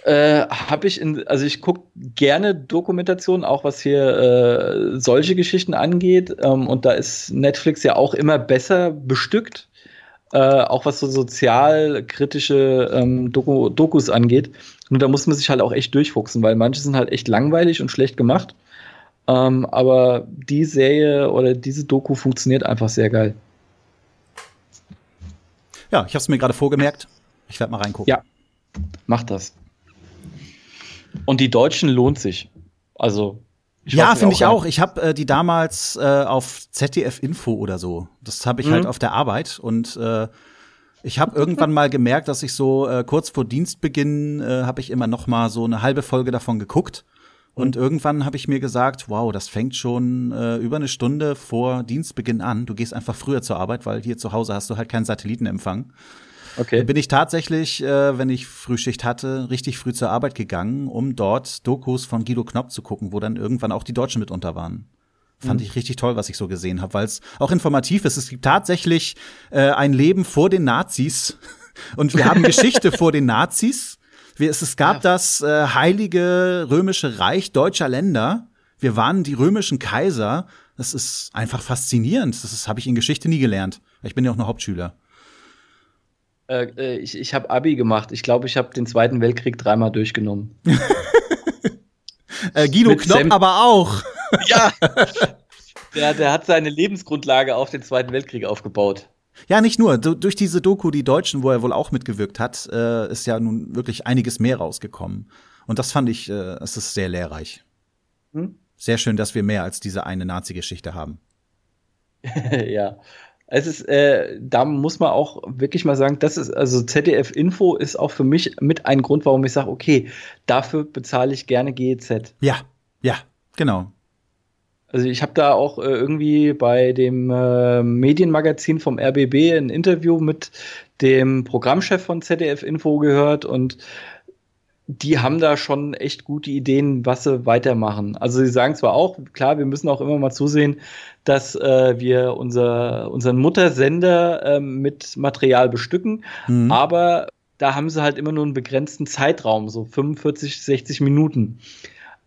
äh, habe ich in, also ich gucke gerne Dokumentationen, auch was hier äh, solche Geschichten angeht. Ähm, und da ist Netflix ja auch immer besser bestückt, äh, auch was so sozialkritische ähm, Doku, Dokus angeht. Nur da muss man sich halt auch echt durchfuchsen, weil manche sind halt echt langweilig und schlecht gemacht. Ähm, aber die Serie oder diese Doku funktioniert einfach sehr geil. Ja, ich habe es mir gerade vorgemerkt. Ich werde mal reingucken. Ja, mach das. Und die Deutschen lohnt sich. Also ja, finde ich auch. Ich habe äh, die damals äh, auf ZDF Info oder so. Das habe ich halt mhm. halt auf der Arbeit und äh, ich habe irgendwann mal gemerkt, dass ich so äh, kurz vor Dienstbeginn äh, habe ich immer noch mal so eine halbe Folge davon geguckt und mhm. irgendwann habe ich mir gesagt, wow, das fängt schon äh, über eine Stunde vor Dienstbeginn an. Du gehst einfach früher zur Arbeit, weil hier zu Hause hast du halt keinen Satellitenempfang. Okay. Bin ich tatsächlich, äh, wenn ich Frühschicht hatte, richtig früh zur Arbeit gegangen, um dort Dokus von Guido Knopp zu gucken, wo dann irgendwann auch die Deutschen mit unter waren. Fand mhm. ich richtig toll, was ich so gesehen habe, weil es auch informativ ist. Es gibt tatsächlich äh, ein Leben vor den Nazis (laughs) und wir haben Geschichte vor den Nazis. Wir, es, es gab ja. das äh, heilige römische Reich deutscher Länder. Wir waren die römischen Kaiser. Das ist einfach faszinierend. Das habe ich in Geschichte nie gelernt. Ich bin ja auch noch Hauptschüler. Äh, äh, ich ich habe Abi gemacht. Ich glaube, ich habe den Zweiten Weltkrieg dreimal durchgenommen. (laughs) äh, Guido Knopp Sam aber auch. (laughs) ja. Der, der hat seine Lebensgrundlage auf den Zweiten Weltkrieg aufgebaut. Ja, nicht nur. Du, durch diese Doku, die Deutschen, wo er wohl auch mitgewirkt hat, äh, ist ja nun wirklich einiges mehr rausgekommen. Und das fand ich, äh, es ist sehr lehrreich. Hm? Sehr schön, dass wir mehr als diese eine Nazi-Geschichte haben. (laughs) ja. Es ist, äh, da muss man auch wirklich mal sagen, das ist, also ZDF Info ist auch für mich mit ein Grund, warum ich sage, okay, dafür bezahle ich gerne GEZ. Ja, ja, genau. Also ich habe da auch äh, irgendwie bei dem äh, Medienmagazin vom RBB ein Interview mit dem Programmchef von ZDF Info gehört und die haben da schon echt gute Ideen, was sie weitermachen. Also sie sagen zwar auch, klar, wir müssen auch immer mal zusehen, dass äh, wir unser, unseren Muttersender äh, mit Material bestücken, mhm. aber da haben sie halt immer nur einen begrenzten Zeitraum, so 45, 60 Minuten.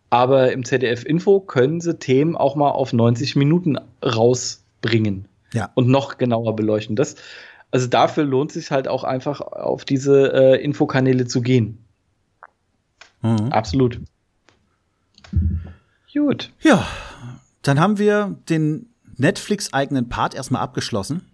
Aber im ZDF-Info können sie Themen auch mal auf 90 Minuten rausbringen ja. und noch genauer beleuchten. Das, also dafür lohnt es sich halt auch einfach auf diese äh, Infokanäle zu gehen. Mhm. Absolut. Gut. Ja, dann haben wir den Netflix-eigenen Part erstmal abgeschlossen.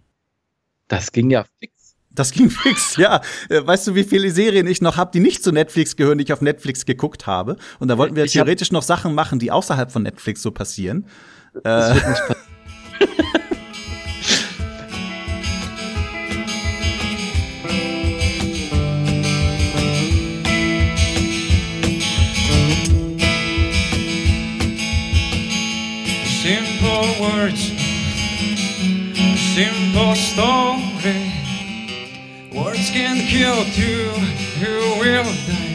Das ging ja fix. Das ging (laughs) fix, ja. Äh, weißt du, wie viele Serien ich noch habe, die nicht zu Netflix gehören, die ich auf Netflix geguckt habe? Und da wollten wir ich theoretisch noch Sachen machen, die außerhalb von Netflix so passieren. Das wird nicht (laughs) passieren. Words, simple story. Words can kill you, you will die.